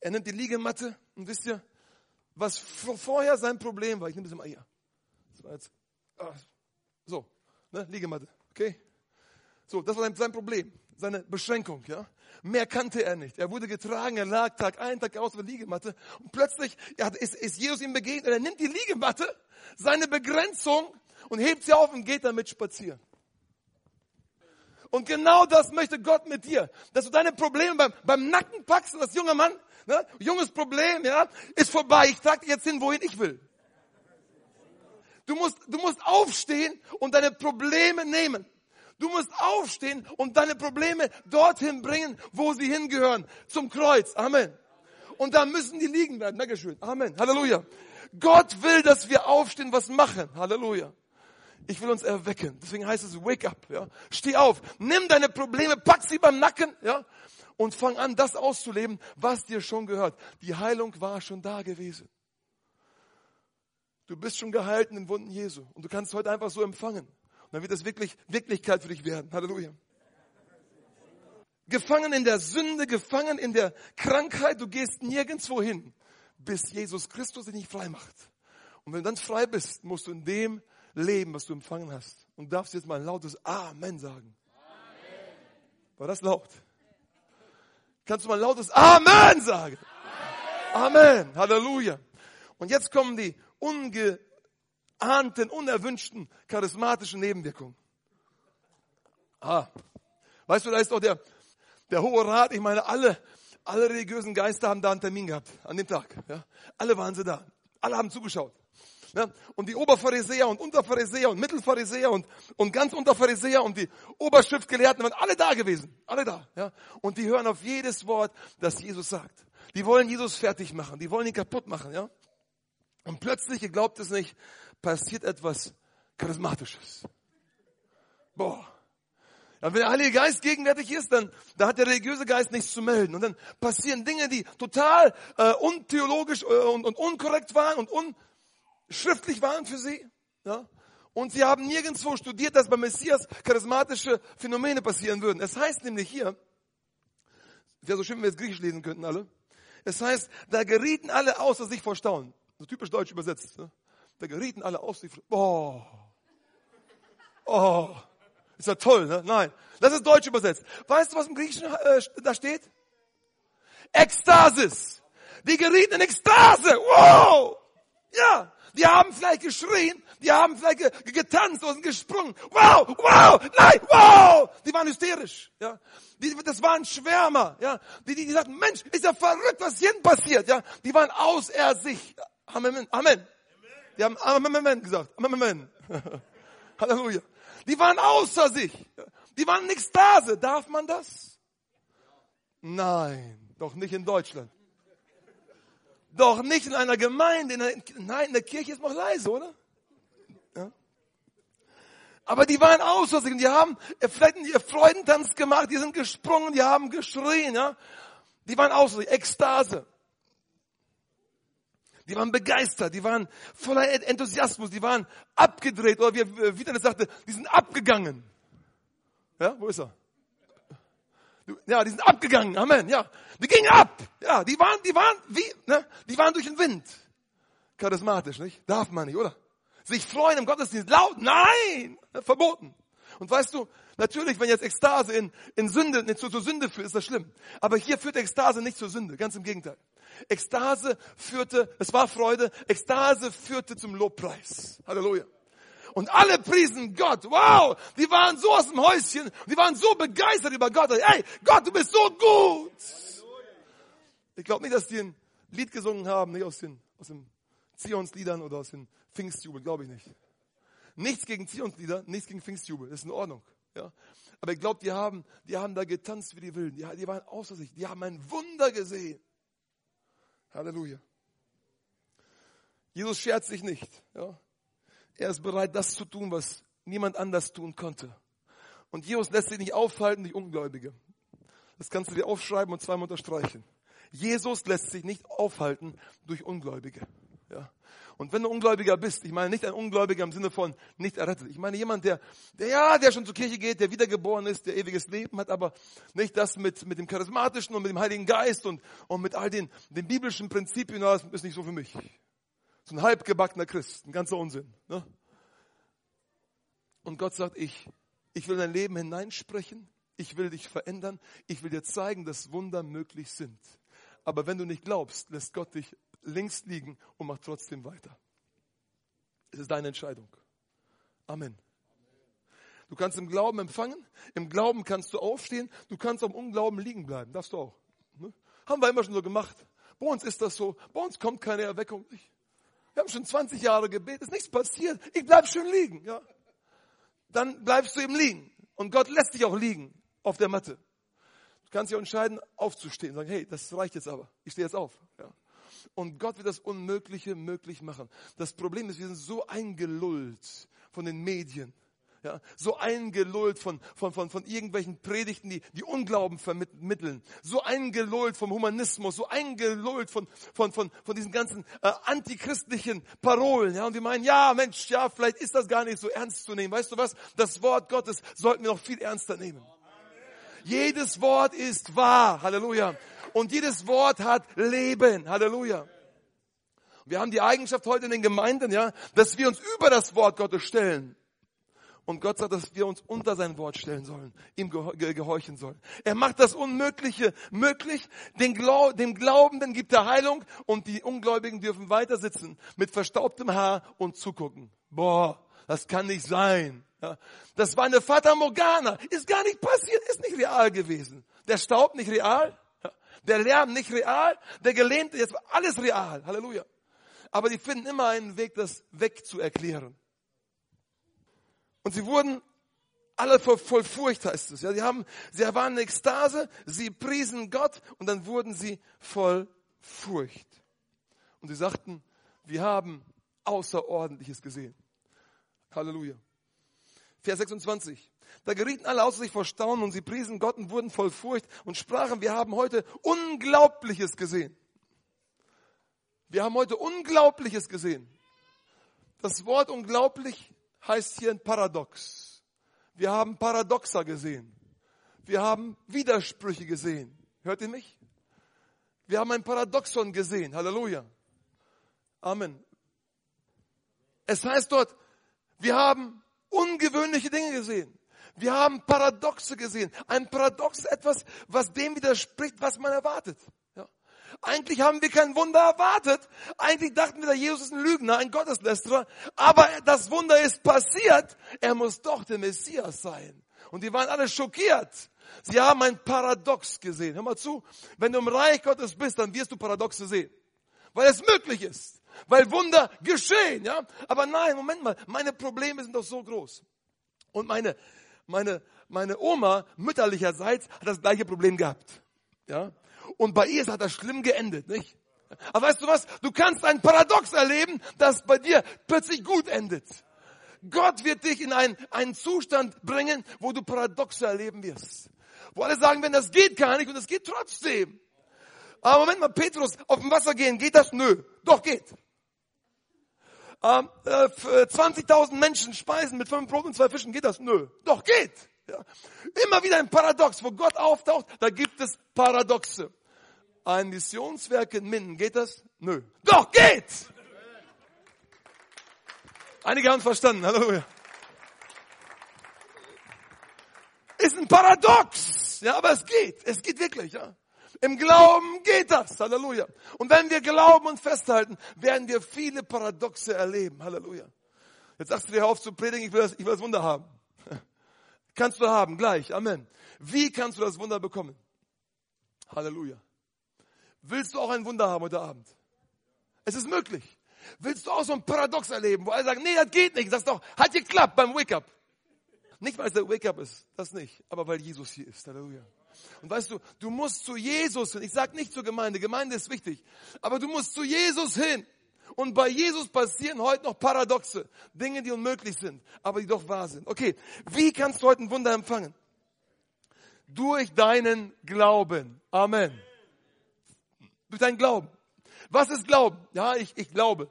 Er nimmt die Liegematte und wisst ihr, was vorher sein Problem war. Ich nehme das mal hier. Das war jetzt, ah, so, ne, Liegematte, okay? So, das war sein Problem, seine Beschränkung, ja? Mehr kannte er nicht. Er wurde getragen, er lag Tag ein, Tag aus auf der Liegematte. Und plötzlich ja, ist, ist Jesus ihm begegnet. Er nimmt die Liegematte, seine Begrenzung und hebt sie auf und geht damit spazieren. Und genau das möchte Gott mit dir. Dass du deine Probleme beim, beim Nacken packst und das junge Mann, ne, junges Problem, ja, ist vorbei. Ich trage dich jetzt hin, wohin ich will. Du musst, du musst aufstehen und deine Probleme nehmen. Du musst aufstehen und deine Probleme dorthin bringen, wo sie hingehören. Zum Kreuz. Amen. Und da müssen die liegen bleiben. Dankeschön. Amen. Halleluja. Gott will, dass wir aufstehen, was machen. Halleluja. Ich will uns erwecken. Deswegen heißt es wake up. Ja. Steh auf. Nimm deine Probleme, pack sie beim Nacken. Ja. Und fang an, das auszuleben, was dir schon gehört. Die Heilung war schon da gewesen. Du bist schon geheilt in den Wunden Jesu. Und du kannst heute einfach so empfangen dann wird es wirklich Wirklichkeit für dich werden. Halleluja. Gefangen in der Sünde, gefangen in der Krankheit, du gehst nirgendwo hin, bis Jesus Christus dich nicht frei macht. Und wenn du dann frei bist, musst du in dem leben, was du empfangen hast. Und darfst jetzt mal ein lautes Amen sagen. Amen. War das laut? Kannst du mal ein lautes Amen sagen? Amen. Amen. Halleluja. Und jetzt kommen die unge ahnten, unerwünschten, charismatischen Nebenwirkungen. Ah, weißt du, da ist doch der, der Hohe Rat, ich meine, alle, alle religiösen Geister haben da einen Termin gehabt, an dem Tag. Ja? Alle waren sie da. Alle haben zugeschaut. Ja? Und die Oberpharisäer und Unterpharisäer und Mittelpharisäer und, und ganz Unterpharisäer und die Oberschriftgelehrten waren alle da gewesen. Alle da. Ja? Und die hören auf jedes Wort, das Jesus sagt. Die wollen Jesus fertig machen. Die wollen ihn kaputt machen. Ja? Und plötzlich, ihr glaubt es nicht, passiert etwas Charismatisches. Boah. Ja, wenn der Heilige Geist gegenwärtig ist, dann da hat der religiöse Geist nichts zu melden. Und dann passieren Dinge, die total äh, untheologisch äh, und, und unkorrekt waren und unschriftlich waren für sie. Ja? Und sie haben nirgendwo studiert, dass beim Messias charismatische Phänomene passieren würden. Es heißt nämlich hier, wäre so schön, wenn wir jetzt Griechisch lesen könnten alle. Es heißt, da gerieten alle außer sich vor Staunen. So typisch deutsch übersetzt. Ne? Da gerieten alle aus. Die, oh, oh, ist ja toll, ne? Nein, das ist deutsch übersetzt. Weißt du, was im Griechischen äh, da steht? Ekstasis. Die gerieten in Ekstase. Wow! Ja, die haben vielleicht geschrien, die haben vielleicht getanzt und gesprungen. Wow, wow, nein, wow! Die waren hysterisch. Ja, die, das waren Schwärmer. Ja, die, die, die sagten, Mensch, ist ja verrückt, was hier passiert. Ja, die waren außer sich. Amen. Amen. Die haben Amen gesagt. Amen. *laughs* Halleluja. Die waren außer sich. Die waren in Ekstase. Darf man das? Nein, doch nicht in Deutschland. Doch nicht in einer Gemeinde. In der, nein, in der Kirche ist noch leise, oder? Ja. Aber die waren außer sich die haben vielleicht ihr Freudentanz gemacht, die sind gesprungen, die haben geschrien, ja. Die waren außer sich, Ekstase. Die waren begeistert, die waren voller Enthusiasmus, die waren abgedreht, oder wie Vitalis sagte, die sind abgegangen. Ja, wo ist er? Ja, die sind abgegangen, Amen, ja. Die gingen ab, ja, die waren, die waren, wie, ne? Die waren durch den Wind. Charismatisch, nicht? Darf man nicht, oder? Sich freuen im Gottesdienst, laut, nein, verboten. Und weißt du, natürlich, wenn jetzt Ekstase in, in Sünde, nicht zur, zur Sünde führt, ist das schlimm. Aber hier führt Ekstase nicht zur Sünde, ganz im Gegenteil. Ekstase führte, es war Freude, Ekstase führte zum Lobpreis. Halleluja. Und alle priesen Gott. Wow, die waren so aus dem Häuschen, die waren so begeistert über Gott. Hey, Gott, du bist so gut. Ich glaube nicht, dass die ein Lied gesungen haben, nicht aus den, aus den Zionsliedern oder aus den Pfingstjubel, glaube ich nicht. Nichts gegen Zionslieder, nichts gegen Pfingstjubel, das ist in Ordnung. Ja. Aber ich glaube, die haben, die haben da getanzt wie die Wilden. Die, die waren außer sich. Die haben ein Wunder gesehen. Halleluja. Jesus schert sich nicht. Ja. Er ist bereit, das zu tun, was niemand anders tun konnte. Und Jesus lässt sich nicht aufhalten durch Ungläubige. Das kannst du dir aufschreiben und zweimal unterstreichen. Jesus lässt sich nicht aufhalten durch Ungläubige. Ja. Und wenn du Ungläubiger bist, ich meine nicht ein Ungläubiger im Sinne von nicht errettet. Ich meine jemand, der, der ja, der schon zur Kirche geht, der wiedergeboren ist, der ewiges Leben hat, aber nicht das mit, mit dem Charismatischen und mit dem Heiligen Geist und, und mit all den, den biblischen Prinzipien, das ist nicht so für mich. So ein halbgebackener Christ, ein ganzer Unsinn. Ne? Und Gott sagt, ich, ich will dein Leben hineinsprechen, ich will dich verändern, ich will dir zeigen, dass Wunder möglich sind. Aber wenn du nicht glaubst, lässt Gott dich links liegen und macht trotzdem weiter. Es ist deine Entscheidung. Amen. Du kannst im Glauben empfangen, im Glauben kannst du aufstehen, du kannst am Unglauben liegen bleiben, darfst du auch. Ne? Haben wir immer schon so gemacht. Bei uns ist das so, bei uns kommt keine Erweckung. Nicht. Wir haben schon 20 Jahre gebetet, ist nichts passiert, ich bleib schön liegen. Ja. Dann bleibst du eben liegen und Gott lässt dich auch liegen auf der Matte. Du kannst dich auch entscheiden, aufzustehen, sagen, hey, das reicht jetzt aber, ich stehe jetzt auf. Ja. Und Gott wird das Unmögliche möglich machen. Das Problem ist, wir sind so eingelullt von den Medien. Ja, so eingelullt von, von, von, von irgendwelchen Predigten, die, die Unglauben vermitteln. So eingelullt vom Humanismus, so eingelullt von, von, von, von diesen ganzen äh, antichristlichen Parolen. Ja, und wir meinen, ja, Mensch, ja, vielleicht ist das gar nicht so ernst zu nehmen. Weißt du was? Das Wort Gottes sollten wir noch viel ernster nehmen. Jedes Wort ist wahr. Halleluja und jedes Wort hat Leben. Halleluja. Wir haben die Eigenschaft heute in den Gemeinden, ja, dass wir uns über das Wort Gottes stellen. Und Gott sagt, dass wir uns unter sein Wort stellen sollen, ihm gehorchen sollen. Er macht das Unmögliche möglich. Den Glau dem Glaubenden gibt er Heilung und die Ungläubigen dürfen weiter sitzen mit verstaubtem Haar und zugucken. Boah, das kann nicht sein. Ja, das war eine Fata Morgana. Ist gar nicht passiert, ist nicht real gewesen. Der Staub nicht real, der Lärm nicht real, der Gelähmte, jetzt alles real. Halleluja. Aber die finden immer einen Weg, das wegzuerklären. Und sie wurden alle voll, voll Furcht, heißt es. Ja, sie haben, sie waren in Ekstase, sie priesen Gott und dann wurden sie voll Furcht. Und sie sagten, wir haben Außerordentliches gesehen. Halleluja. Vers 26. Da gerieten alle außer sich vor Staunen und sie priesen Gott und wurden voll Furcht und sprachen, wir haben heute Unglaubliches gesehen. Wir haben heute Unglaubliches gesehen. Das Wort unglaublich heißt hier ein Paradox. Wir haben Paradoxa gesehen. Wir haben Widersprüche gesehen. Hört ihr mich? Wir haben ein Paradoxon gesehen. Halleluja. Amen. Es heißt dort, wir haben ungewöhnliche Dinge gesehen. Wir haben Paradoxe gesehen. Ein Paradox ist etwas, was dem widerspricht, was man erwartet. Ja. Eigentlich haben wir kein Wunder erwartet. Eigentlich dachten wir, Jesus ist ein Lügner, ein Gotteslästerer. Aber das Wunder ist passiert. Er muss doch der Messias sein. Und die waren alle schockiert. Sie haben ein Paradox gesehen. Hör mal zu. Wenn du im Reich Gottes bist, dann wirst du Paradoxe sehen. Weil es möglich ist. Weil Wunder geschehen, ja. Aber nein, Moment mal. Meine Probleme sind doch so groß. Und meine, meine, meine Oma mütterlicherseits hat das gleiche Problem gehabt. Ja? Und bei ihr hat das schlimm geendet, nicht? Aber weißt du was? Du kannst ein Paradox erleben, das bei dir plötzlich gut endet. Gott wird dich in einen, einen Zustand bringen, wo du Paradoxe erleben wirst. Wo alle sagen werden, das geht gar nicht und das geht trotzdem. Aber Moment mal, Petrus, auf dem Wasser gehen, geht das? Nö. Doch, geht. Ähm, äh, 20.000 Menschen speisen mit fünf Broten und zwei Fischen, geht das? Nö. Doch, geht. Ja. Immer wieder ein Paradox, wo Gott auftaucht, da gibt es Paradoxe. Ein Missionswerk in Minden, geht das? Nö. Doch, geht! Einige haben es verstanden, Halleluja. Ist ein Paradox, ja, aber es geht, es geht wirklich, ja. Im Glauben geht das, Halleluja. Und wenn wir glauben und festhalten, werden wir viele Paradoxe erleben, Halleluja. Jetzt sagst du dir auf zu predigen, ich will das, ich will das Wunder haben. *laughs* Kannst du haben, gleich, Amen. Wie kannst du das Wunder bekommen? Halleluja. Willst du auch ein Wunder haben heute Abend? Es ist möglich. Willst du auch so ein Paradox erleben, wo alle sagen, nee, das geht nicht. Das doch, hat geklappt beim Wake-up. Nicht, weil es der Wake-up ist, das nicht, aber weil Jesus hier ist. Halleluja. Und weißt du, du musst zu Jesus hin. Ich sag nicht zur Gemeinde, Gemeinde ist wichtig, aber du musst zu Jesus hin. Und bei Jesus passieren heute noch Paradoxe, Dinge, die unmöglich sind, aber die doch wahr sind. Okay, wie kannst du heute ein Wunder empfangen? Durch deinen Glauben. Amen. Durch deinen Glauben. Was ist Glauben? Ja, ich, ich glaube.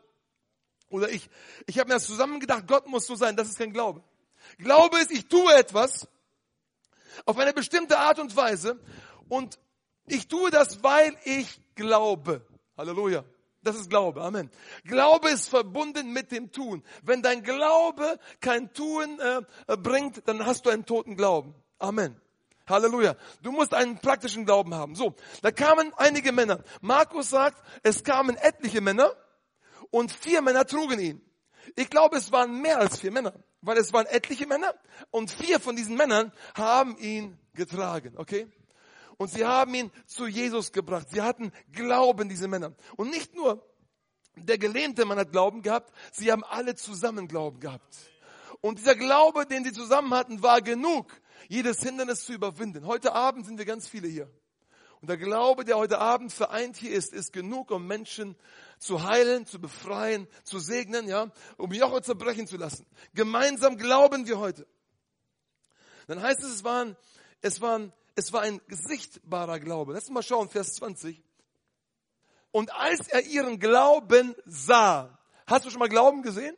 Oder ich, ich habe mir das zusammengedacht, Gott muss so sein, das ist kein Glaube. Glaube ist, ich tue etwas auf eine bestimmte Art und Weise und ich tue das, weil ich glaube. Halleluja. Das ist Glaube. Amen. Glaube ist verbunden mit dem Tun. Wenn dein Glaube kein Tun äh, bringt, dann hast du einen toten Glauben. Amen. Halleluja. Du musst einen praktischen Glauben haben. So, da kamen einige Männer. Markus sagt, es kamen etliche Männer und vier Männer trugen ihn. Ich glaube, es waren mehr als vier Männer, weil es waren etliche Männer und vier von diesen Männern haben ihn getragen, okay? Und sie haben ihn zu Jesus gebracht. Sie hatten Glauben, diese Männer. Und nicht nur der gelähmte Mann hat Glauben gehabt, sie haben alle zusammen Glauben gehabt. Und dieser Glaube, den sie zusammen hatten, war genug, jedes Hindernis zu überwinden. Heute Abend sind wir ganz viele hier. Und der Glaube, der heute Abend vereint hier ist, ist genug, um Menschen zu heilen, zu befreien, zu segnen, ja, um Joche zerbrechen zu lassen. Gemeinsam glauben wir heute. Dann heißt es, es waren, es waren, es war ein sichtbarer Glaube. Lass uns mal schauen, Vers 20. Und als er ihren Glauben sah, hast du schon mal Glauben gesehen?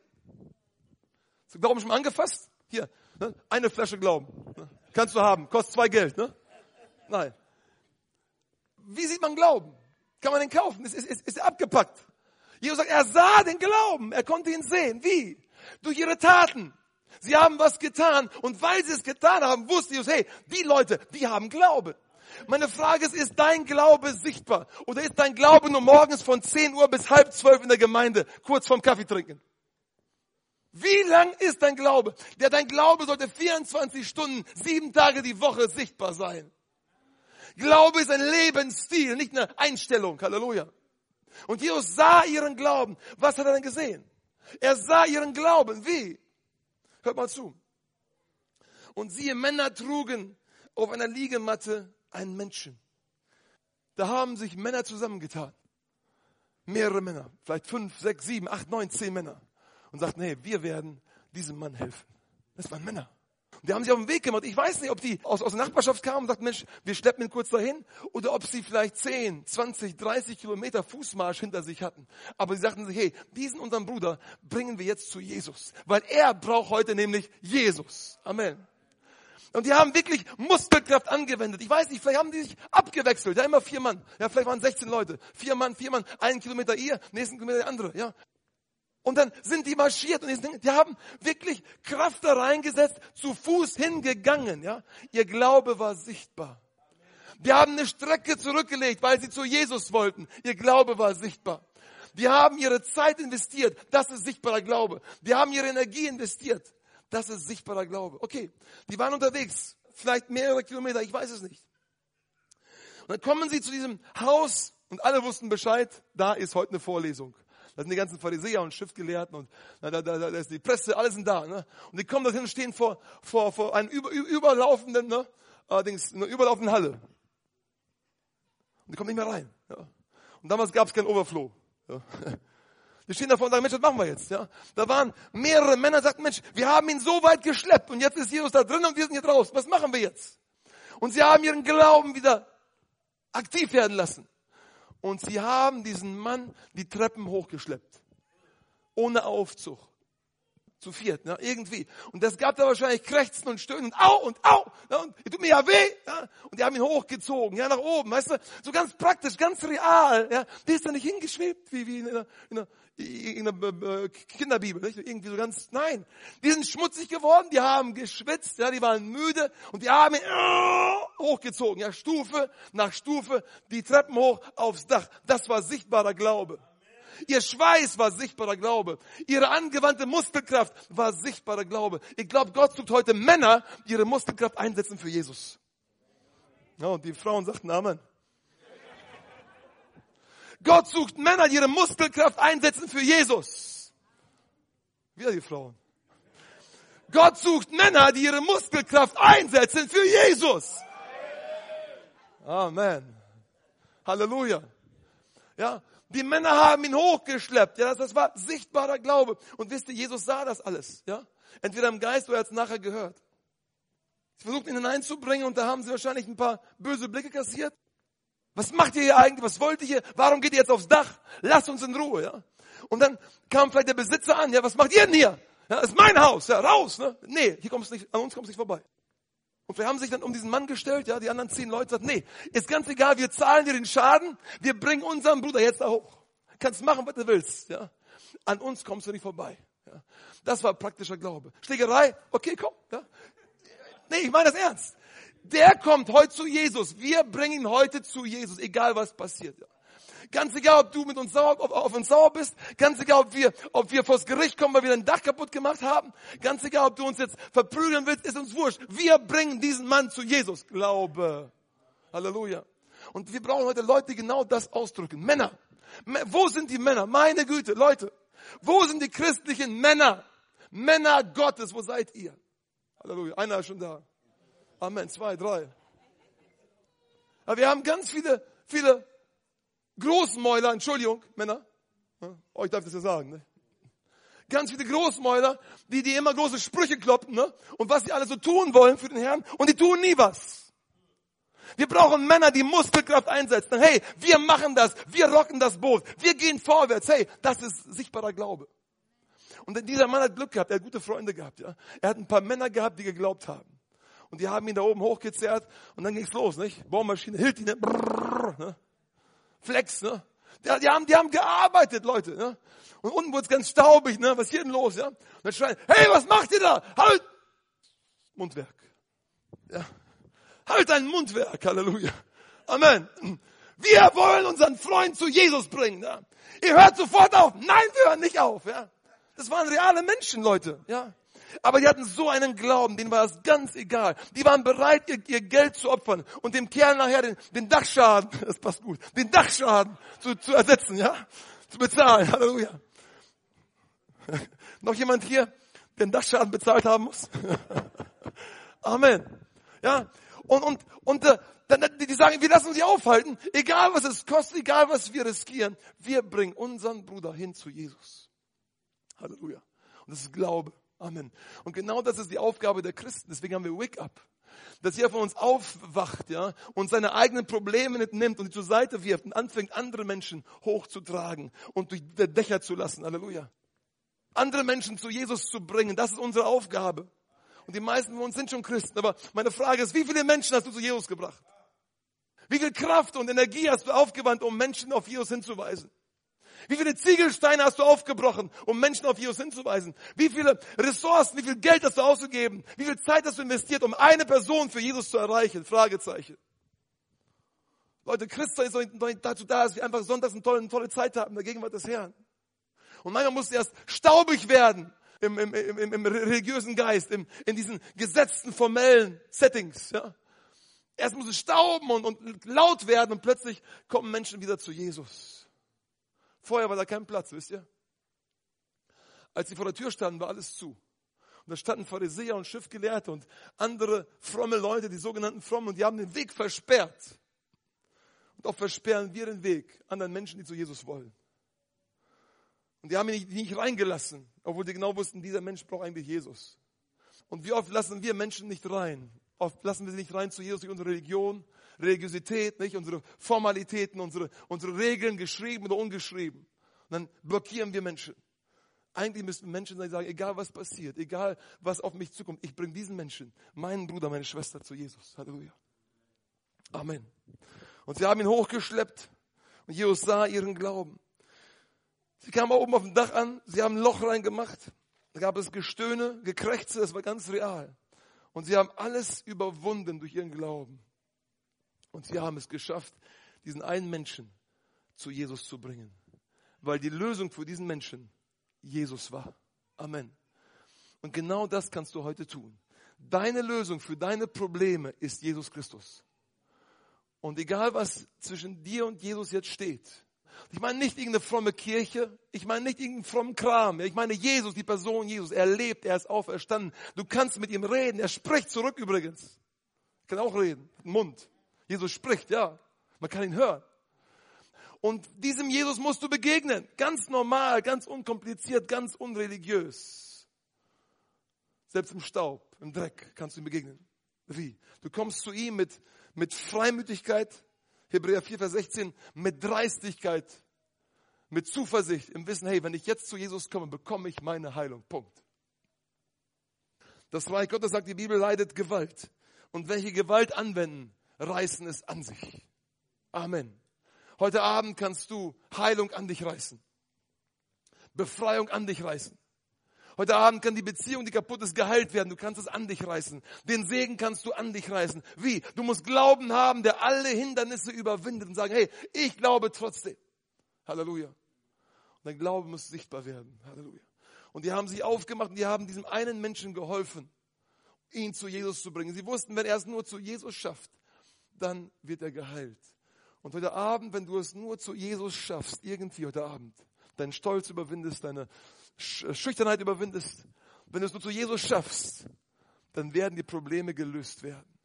Hast du Glauben schon mal angefasst? Hier, ne? eine Flasche Glauben. Ne? Kannst du haben, kostet zwei Geld, ne? Nein. Wie sieht man Glauben? Kann man den kaufen? Ist, ist, ist, ist abgepackt. Jesus sagt, er sah den Glauben, er konnte ihn sehen. Wie? Durch ihre Taten. Sie haben was getan und weil sie es getan haben, wusste Jesus, hey, die Leute, die haben Glaube. Meine Frage ist, ist dein Glaube sichtbar? Oder ist dein Glaube nur morgens von 10 Uhr bis halb zwölf in der Gemeinde, kurz vorm Kaffee trinken? Wie lang ist dein Glaube? Der dein Glaube sollte 24 Stunden, sieben Tage die Woche sichtbar sein. Glaube ist ein Lebensstil, nicht eine Einstellung. Halleluja. Und Jesus sah ihren Glauben. Was hat er denn gesehen? Er sah ihren Glauben. Wie? Hört mal zu. Und siehe, Männer trugen auf einer Liegematte einen Menschen. Da haben sich Männer zusammengetan. Mehrere Männer. Vielleicht fünf, sechs, sieben, acht, neun, zehn Männer und sagten, hey, wir werden diesem Mann helfen. Das waren Männer. Die haben sich auf den Weg gemacht. Ich weiß nicht, ob die aus, aus der Nachbarschaft kamen und sagten, Mensch, wir schleppen ihn kurz dahin, oder ob sie vielleicht 10, 20, 30 Kilometer Fußmarsch hinter sich hatten. Aber sie sagten sich, hey, diesen unseren Bruder bringen wir jetzt zu Jesus, weil er braucht heute nämlich Jesus. Amen. Und die haben wirklich Muskelkraft angewendet. Ich weiß nicht, vielleicht haben die sich abgewechselt. Ja, immer vier Mann. Ja, vielleicht waren 16 Leute. Vier Mann, vier Mann, einen Kilometer ihr, nächsten Kilometer der andere. Ja, und dann sind die marschiert und die haben wirklich Kraft da reingesetzt, zu Fuß hingegangen, ja. Ihr Glaube war sichtbar. Die haben eine Strecke zurückgelegt, weil sie zu Jesus wollten. Ihr Glaube war sichtbar. Die haben ihre Zeit investiert. Das ist sichtbarer Glaube. Die haben ihre Energie investiert. Das ist sichtbarer Glaube. Okay. Die waren unterwegs. Vielleicht mehrere Kilometer. Ich weiß es nicht. Und dann kommen sie zu diesem Haus und alle wussten Bescheid. Da ist heute eine Vorlesung. Da sind die ganzen Pharisäer und Schriftgelehrten und da, da, da, da ist die Presse, alle sind da. Ne? Und die kommen da hin und stehen vor, vor, vor einem über, überlaufenden, ne? allerdings einer überlaufenden Halle. Und die kommen nicht mehr rein. Ja? Und damals gab es keinen Overflow. Ja? *laughs* Wir stehen davor und sagen, Mensch, was machen wir jetzt? Ja? Da waren mehrere Männer, sagten, Mensch, wir haben ihn so weit geschleppt und jetzt ist Jesus da drin und wir sind hier draußen. Was machen wir jetzt? Und sie haben ihren Glauben wieder aktiv werden lassen. Und sie haben diesen Mann die Treppen hochgeschleppt. Ohne Aufzug zu viert, ne? irgendwie. Und das gab da wahrscheinlich Krächzen und Stöhnen und au und au, ne? und tut mir ja weh, ja? und die haben ihn hochgezogen, ja, nach oben, weißt du, so ganz praktisch, ganz real, ja, die ist da nicht hingeschwebt, wie, wie in einer, in einer, in einer äh, Kinderbibel, nicht? irgendwie so ganz, nein, die sind schmutzig geworden, die haben geschwitzt, ja, die waren müde und die haben ihn uh, hochgezogen, ja, Stufe nach Stufe, die Treppen hoch aufs Dach, das war sichtbarer Glaube. Ihr Schweiß war sichtbarer Glaube. Ihre angewandte Muskelkraft war sichtbarer Glaube. Ich glaube, Gott sucht heute Männer, die ihre Muskelkraft einsetzen für Jesus. Ja, und die Frauen sagten Amen. Gott sucht Männer, die ihre Muskelkraft einsetzen für Jesus. Wieder die Frauen. Gott sucht Männer, die ihre Muskelkraft einsetzen für Jesus. Amen. Halleluja. Ja, die Männer haben ihn hochgeschleppt. Ja, das war sichtbarer Glaube. Und wisst ihr, Jesus sah das alles. Ja, entweder im Geist oder er hat es nachher gehört. Sie versuchten ihn hineinzubringen und da haben sie wahrscheinlich ein paar böse Blicke kassiert. Was macht ihr hier eigentlich? Was wollt ihr hier? Warum geht ihr jetzt aufs Dach? Lasst uns in Ruhe, ja. Und dann kam vielleicht der Besitzer an, ja, was macht ihr denn hier? Ja, das ist mein Haus, ja, raus, ne? Nee, hier kommst nicht, an uns kommst du nicht vorbei. Und wir haben sich dann um diesen Mann gestellt, ja, die anderen zehn Leute sagten, nee, ist ganz egal, wir zahlen dir den Schaden, wir bringen unseren Bruder jetzt da hoch. Kannst machen, was du willst, ja. An uns kommst du nicht vorbei. Ja. Das war praktischer Glaube. Schlägerei, okay, komm, ja. Nee, ich meine das ernst. Der kommt heute zu Jesus. Wir bringen ihn heute zu Jesus, egal was passiert. Ja. Ganz egal, ob du mit uns sauer, ob, auf uns sauer bist. Ganz egal, ob wir, ob wir vors Gericht kommen, weil wir dein Dach kaputt gemacht haben. Ganz egal, ob du uns jetzt verprügeln willst, ist uns wurscht. Wir bringen diesen Mann zu Jesus. Glaube. Halleluja. Und wir brauchen heute Leute, die genau das ausdrücken. Männer. Wo sind die Männer? Meine Güte, Leute. Wo sind die christlichen Männer? Männer Gottes, wo seid ihr? Halleluja. Einer ist schon da. Amen. Zwei, drei. Aber wir haben ganz viele, viele Großmäuler, Entschuldigung, Männer, euch oh, darf ich das ja sagen, ne? Ganz viele Großmäuler, die, die immer große Sprüche kloppen, ne? Und was sie alle so tun wollen für den Herrn, und die tun nie was. Wir brauchen Männer, die Muskelkraft einsetzen. Hey, wir machen das, wir rocken das Boot, wir gehen vorwärts. Hey, das ist sichtbarer Glaube. Und dieser Mann hat Glück gehabt, er hat gute Freunde gehabt, ja. Er hat ein paar Männer gehabt, die geglaubt haben. Und die haben ihn da oben hochgezerrt und dann ging's los, nicht? Bohrmaschine, hielt ihn, ne? Brrr, ne? Flex, ne? Die, die, haben, die haben gearbeitet, Leute. Ne? Und unten wurde es ganz staubig, ne? Was ist hier denn los? Ja? Und dann schreien, hey, was macht ihr da? Halt! Mundwerk. Ja. Halt dein Mundwerk, Halleluja. Amen. Wir wollen unseren Freund zu Jesus bringen. Ja? Ihr hört sofort auf. Nein, wir hören nicht auf. Ja? Das waren reale Menschen, Leute. Ja? Aber die hatten so einen Glauben, denen war es ganz egal. Die waren bereit, ihr, ihr Geld zu opfern und dem Kerl nachher den, den Dachschaden, *laughs* das passt gut, den Dachschaden zu, zu ersetzen, ja, zu bezahlen. *laughs* Halleluja. Noch jemand hier, der den Dachschaden bezahlt haben muss? *laughs* Amen. Ja, und, und, und äh, dann, die sagen, wir lassen sie aufhalten, egal was es kostet, egal was wir riskieren, wir bringen unseren Bruder hin zu Jesus. Halleluja. Und das ist Glaube. Amen. Und genau das ist die Aufgabe der Christen. Deswegen haben wir Wake Up. Dass jeder von uns aufwacht, ja, und seine eigenen Probleme nicht nimmt und sie zur Seite wirft und anfängt, andere Menschen hochzutragen und durch die Dächer zu lassen. Halleluja. Andere Menschen zu Jesus zu bringen, das ist unsere Aufgabe. Und die meisten von uns sind schon Christen. Aber meine Frage ist, wie viele Menschen hast du zu Jesus gebracht? Wie viel Kraft und Energie hast du aufgewandt, um Menschen auf Jesus hinzuweisen? Wie viele Ziegelsteine hast du aufgebrochen, um Menschen auf Jesus hinzuweisen? Wie viele Ressourcen, wie viel Geld hast du ausgegeben? Wie viel Zeit hast du investiert, um eine Person für Jesus zu erreichen? Fragezeichen. Leute, Christsein ist doch nicht dazu da, dass wir einfach sonntags eine tolle, eine tolle Zeit haben in der Gegenwart des Herrn. Und manchmal muss erst staubig werden im, im, im, im religiösen Geist, im, in diesen gesetzten, formellen Settings. Ja. Erst muss es stauben und, und laut werden und plötzlich kommen Menschen wieder zu Jesus. Vorher war da kein Platz, wisst ihr? Als sie vor der Tür standen, war alles zu. Und da standen Pharisäer und Schiffgelehrte und andere fromme Leute, die sogenannten Frommen, und die haben den Weg versperrt. Und auch versperren wir den Weg anderen Menschen, die zu Jesus wollen. Und die haben ihn nicht, nicht reingelassen, obwohl die genau wussten, dieser Mensch braucht eigentlich Jesus. Und wie oft lassen wir Menschen nicht rein? Oft lassen wir sie nicht rein zu Jesus durch unsere Religion, Religiosität, nicht? Unsere Formalitäten, unsere, unsere Regeln, geschrieben oder ungeschrieben. Und dann blockieren wir Menschen. Eigentlich müssten Menschen sagen, egal was passiert, egal was auf mich zukommt, ich bringe diesen Menschen, meinen Bruder, meine Schwester zu Jesus. Halleluja. Amen. Und sie haben ihn hochgeschleppt und Jesus sah ihren Glauben. Sie kamen oben auf dem Dach an, sie haben ein Loch reingemacht, da gab es Gestöhne, Gekrächze, das war ganz real. Und sie haben alles überwunden durch ihren Glauben. Und sie haben es geschafft, diesen einen Menschen zu Jesus zu bringen. Weil die Lösung für diesen Menschen Jesus war. Amen. Und genau das kannst du heute tun. Deine Lösung für deine Probleme ist Jesus Christus. Und egal was zwischen dir und Jesus jetzt steht, ich meine nicht irgendeine fromme Kirche, ich meine nicht irgendeinen frommen Kram, ich meine Jesus, die Person Jesus, er lebt, er ist auferstanden. Du kannst mit ihm reden, er spricht zurück übrigens. Ich kann auch reden, Mund. Jesus spricht, ja. Man kann ihn hören. Und diesem Jesus musst du begegnen. Ganz normal, ganz unkompliziert, ganz unreligiös. Selbst im Staub, im Dreck kannst du ihm begegnen. Wie? Du kommst zu ihm mit, mit Freimütigkeit, Hebräer 4, Vers 16, mit Dreistigkeit, mit Zuversicht, im Wissen, hey, wenn ich jetzt zu Jesus komme, bekomme ich meine Heilung. Punkt. Das Reich Gottes, sagt die Bibel, leidet Gewalt. Und welche Gewalt anwenden, reißen es an sich. Amen. Heute Abend kannst du Heilung an dich reißen. Befreiung an dich reißen. Heute Abend kann die Beziehung, die kaputt ist, geheilt werden. Du kannst es an dich reißen. Den Segen kannst du an dich reißen. Wie? Du musst Glauben haben, der alle Hindernisse überwindet und sagen, hey, ich glaube trotzdem. Halleluja. Und dein Glaube muss sichtbar werden. Halleluja. Und die haben sich aufgemacht und die haben diesem einen Menschen geholfen, ihn zu Jesus zu bringen. Sie wussten, wenn er es nur zu Jesus schafft, dann wird er geheilt. Und heute Abend, wenn du es nur zu Jesus schaffst, irgendwie heute Abend, deinen Stolz überwindest, deine äh, Schüchternheit überwindest, wenn du es nur zu Jesus schaffst, dann werden die Probleme gelöst werden.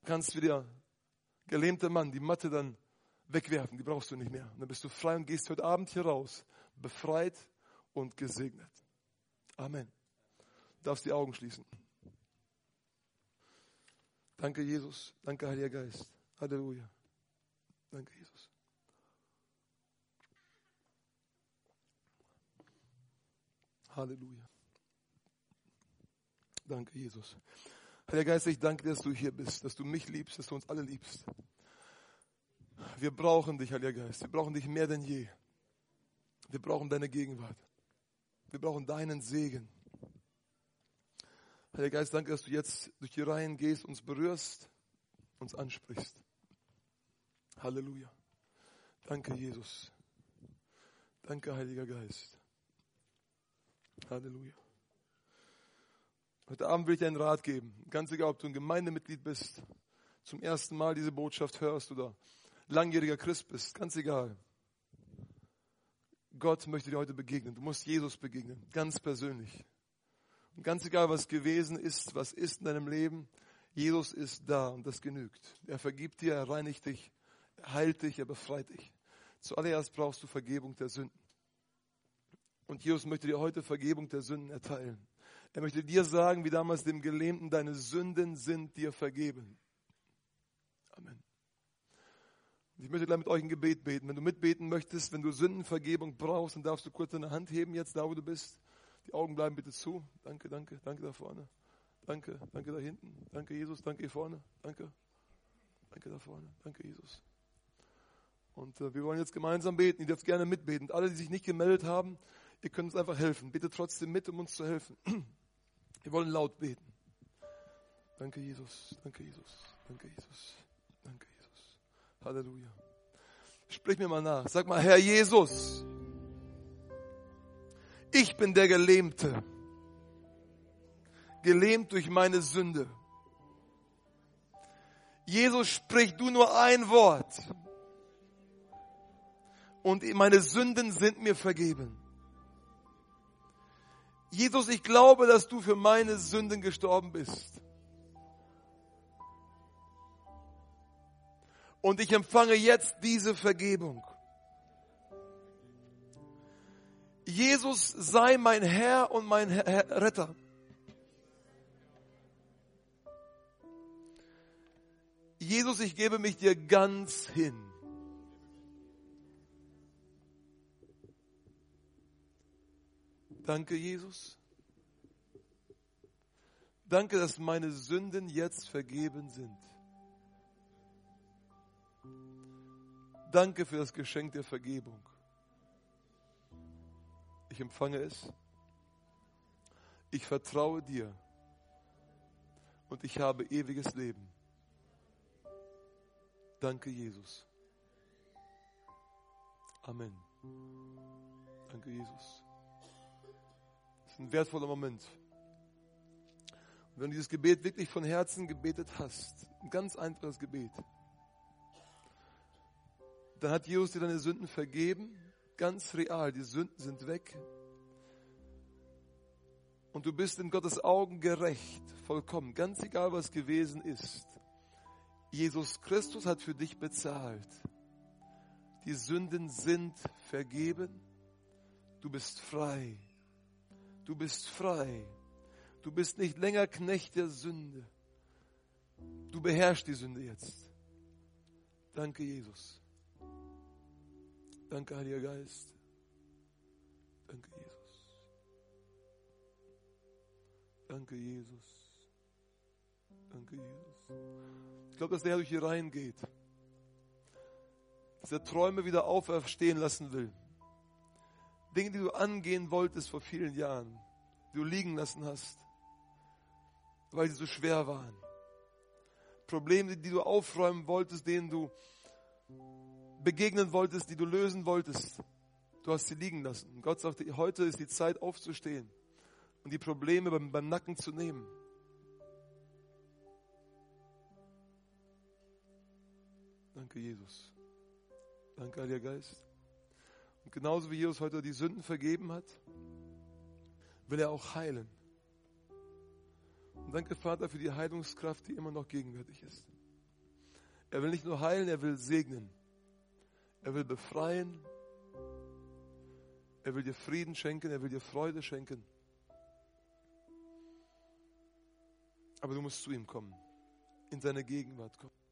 Du kannst wie der gelähmte Mann die Matte dann wegwerfen, die brauchst du nicht mehr. Und dann bist du frei und gehst heute Abend hier raus, befreit und gesegnet. Amen. Du darfst die Augen schließen. Danke, Jesus. Danke, Heiliger Geist. Halleluja. Danke, Jesus. Halleluja. Danke, Jesus. Heiliger Geist, ich danke dir, dass du hier bist, dass du mich liebst, dass du uns alle liebst. Wir brauchen dich, Heiliger Geist. Wir brauchen dich mehr denn je. Wir brauchen deine Gegenwart. Wir brauchen deinen Segen. Heiliger Geist, danke, dass du jetzt durch die Reihen gehst, uns berührst, uns ansprichst. Halleluja. Danke, Jesus. Danke, Heiliger Geist. Halleluja. Heute Abend will ich dir einen Rat geben. Ganz egal, ob du ein Gemeindemitglied bist, zum ersten Mal diese Botschaft hörst oder langjähriger Christ bist. Ganz egal. Gott möchte dir heute begegnen. Du musst Jesus begegnen. Ganz persönlich. Und ganz egal, was gewesen ist, was ist in deinem Leben, Jesus ist da und das genügt. Er vergibt dir, er reinigt dich, er heilt dich, er befreit dich. Zuallererst brauchst du Vergebung der Sünden. Und Jesus möchte dir heute Vergebung der Sünden erteilen. Er möchte dir sagen, wie damals dem Gelähmten, deine Sünden sind dir vergeben. Amen. Ich möchte gleich mit euch ein Gebet beten. Wenn du mitbeten möchtest, wenn du Sündenvergebung brauchst, dann darfst du kurz deine Hand heben, jetzt da, wo du bist. Die Augen bleiben bitte zu. Danke, danke, danke da vorne. Danke, danke da hinten. Danke, Jesus. Danke hier vorne. Danke. Danke da vorne. Danke, Jesus. Und äh, wir wollen jetzt gemeinsam beten. Ihr dürft gerne mitbeten. Alle, die sich nicht gemeldet haben, ihr könnt uns einfach helfen. Bitte trotzdem mit, um uns zu helfen. *clears throat* Wir wollen laut beten. Danke, Jesus. Danke, Jesus. Danke, Jesus. Danke, Jesus. Halleluja. Sprich mir mal nach. Sag mal, Herr Jesus ich bin der Gelähmte. Gelähmt durch meine Sünde. Jesus spricht du nur ein Wort. Und meine Sünden sind mir vergeben. Jesus, ich glaube, dass du für meine Sünden gestorben bist. Und ich empfange jetzt diese Vergebung. Jesus sei mein Herr und mein Retter. Jesus, ich gebe mich dir ganz hin. Danke, Jesus. Danke, dass meine Sünden jetzt vergeben sind. Danke für das Geschenk der Vergebung. Ich empfange es. Ich vertraue dir. Und ich habe ewiges Leben. Danke, Jesus. Amen. Danke, Jesus ist ein wertvoller Moment. Und wenn du dieses Gebet wirklich von Herzen gebetet hast, ein ganz einfaches Gebet, dann hat Jesus dir deine Sünden vergeben, ganz real, die Sünden sind weg. Und du bist in Gottes Augen gerecht, vollkommen, ganz egal was gewesen ist. Jesus Christus hat für dich bezahlt. Die Sünden sind vergeben. Du bist frei. Du bist frei. Du bist nicht länger Knecht der Sünde. Du beherrschst die Sünde jetzt. Danke, Jesus. Danke, Heiliger Geist. Danke, Jesus. Danke, Jesus. Danke, Jesus. Ich glaube, dass der durch die Reihen geht. Dass er Träume wieder auferstehen lassen will. Dinge, die du angehen wolltest vor vielen Jahren, die du liegen lassen hast, weil sie so schwer waren. Probleme, die du aufräumen wolltest, denen du begegnen wolltest, die du lösen wolltest. Du hast sie liegen lassen. Und Gott sagte, heute ist die Zeit aufzustehen und die Probleme beim, beim Nacken zu nehmen. Danke, Jesus. Danke, Heiliger Geist. Und genauso wie Jesus heute die Sünden vergeben hat, will er auch heilen. Und danke, Vater, für die Heilungskraft, die immer noch gegenwärtig ist. Er will nicht nur heilen, er will segnen. Er will befreien. Er will dir Frieden schenken, er will dir Freude schenken. Aber du musst zu ihm kommen, in seine Gegenwart kommen.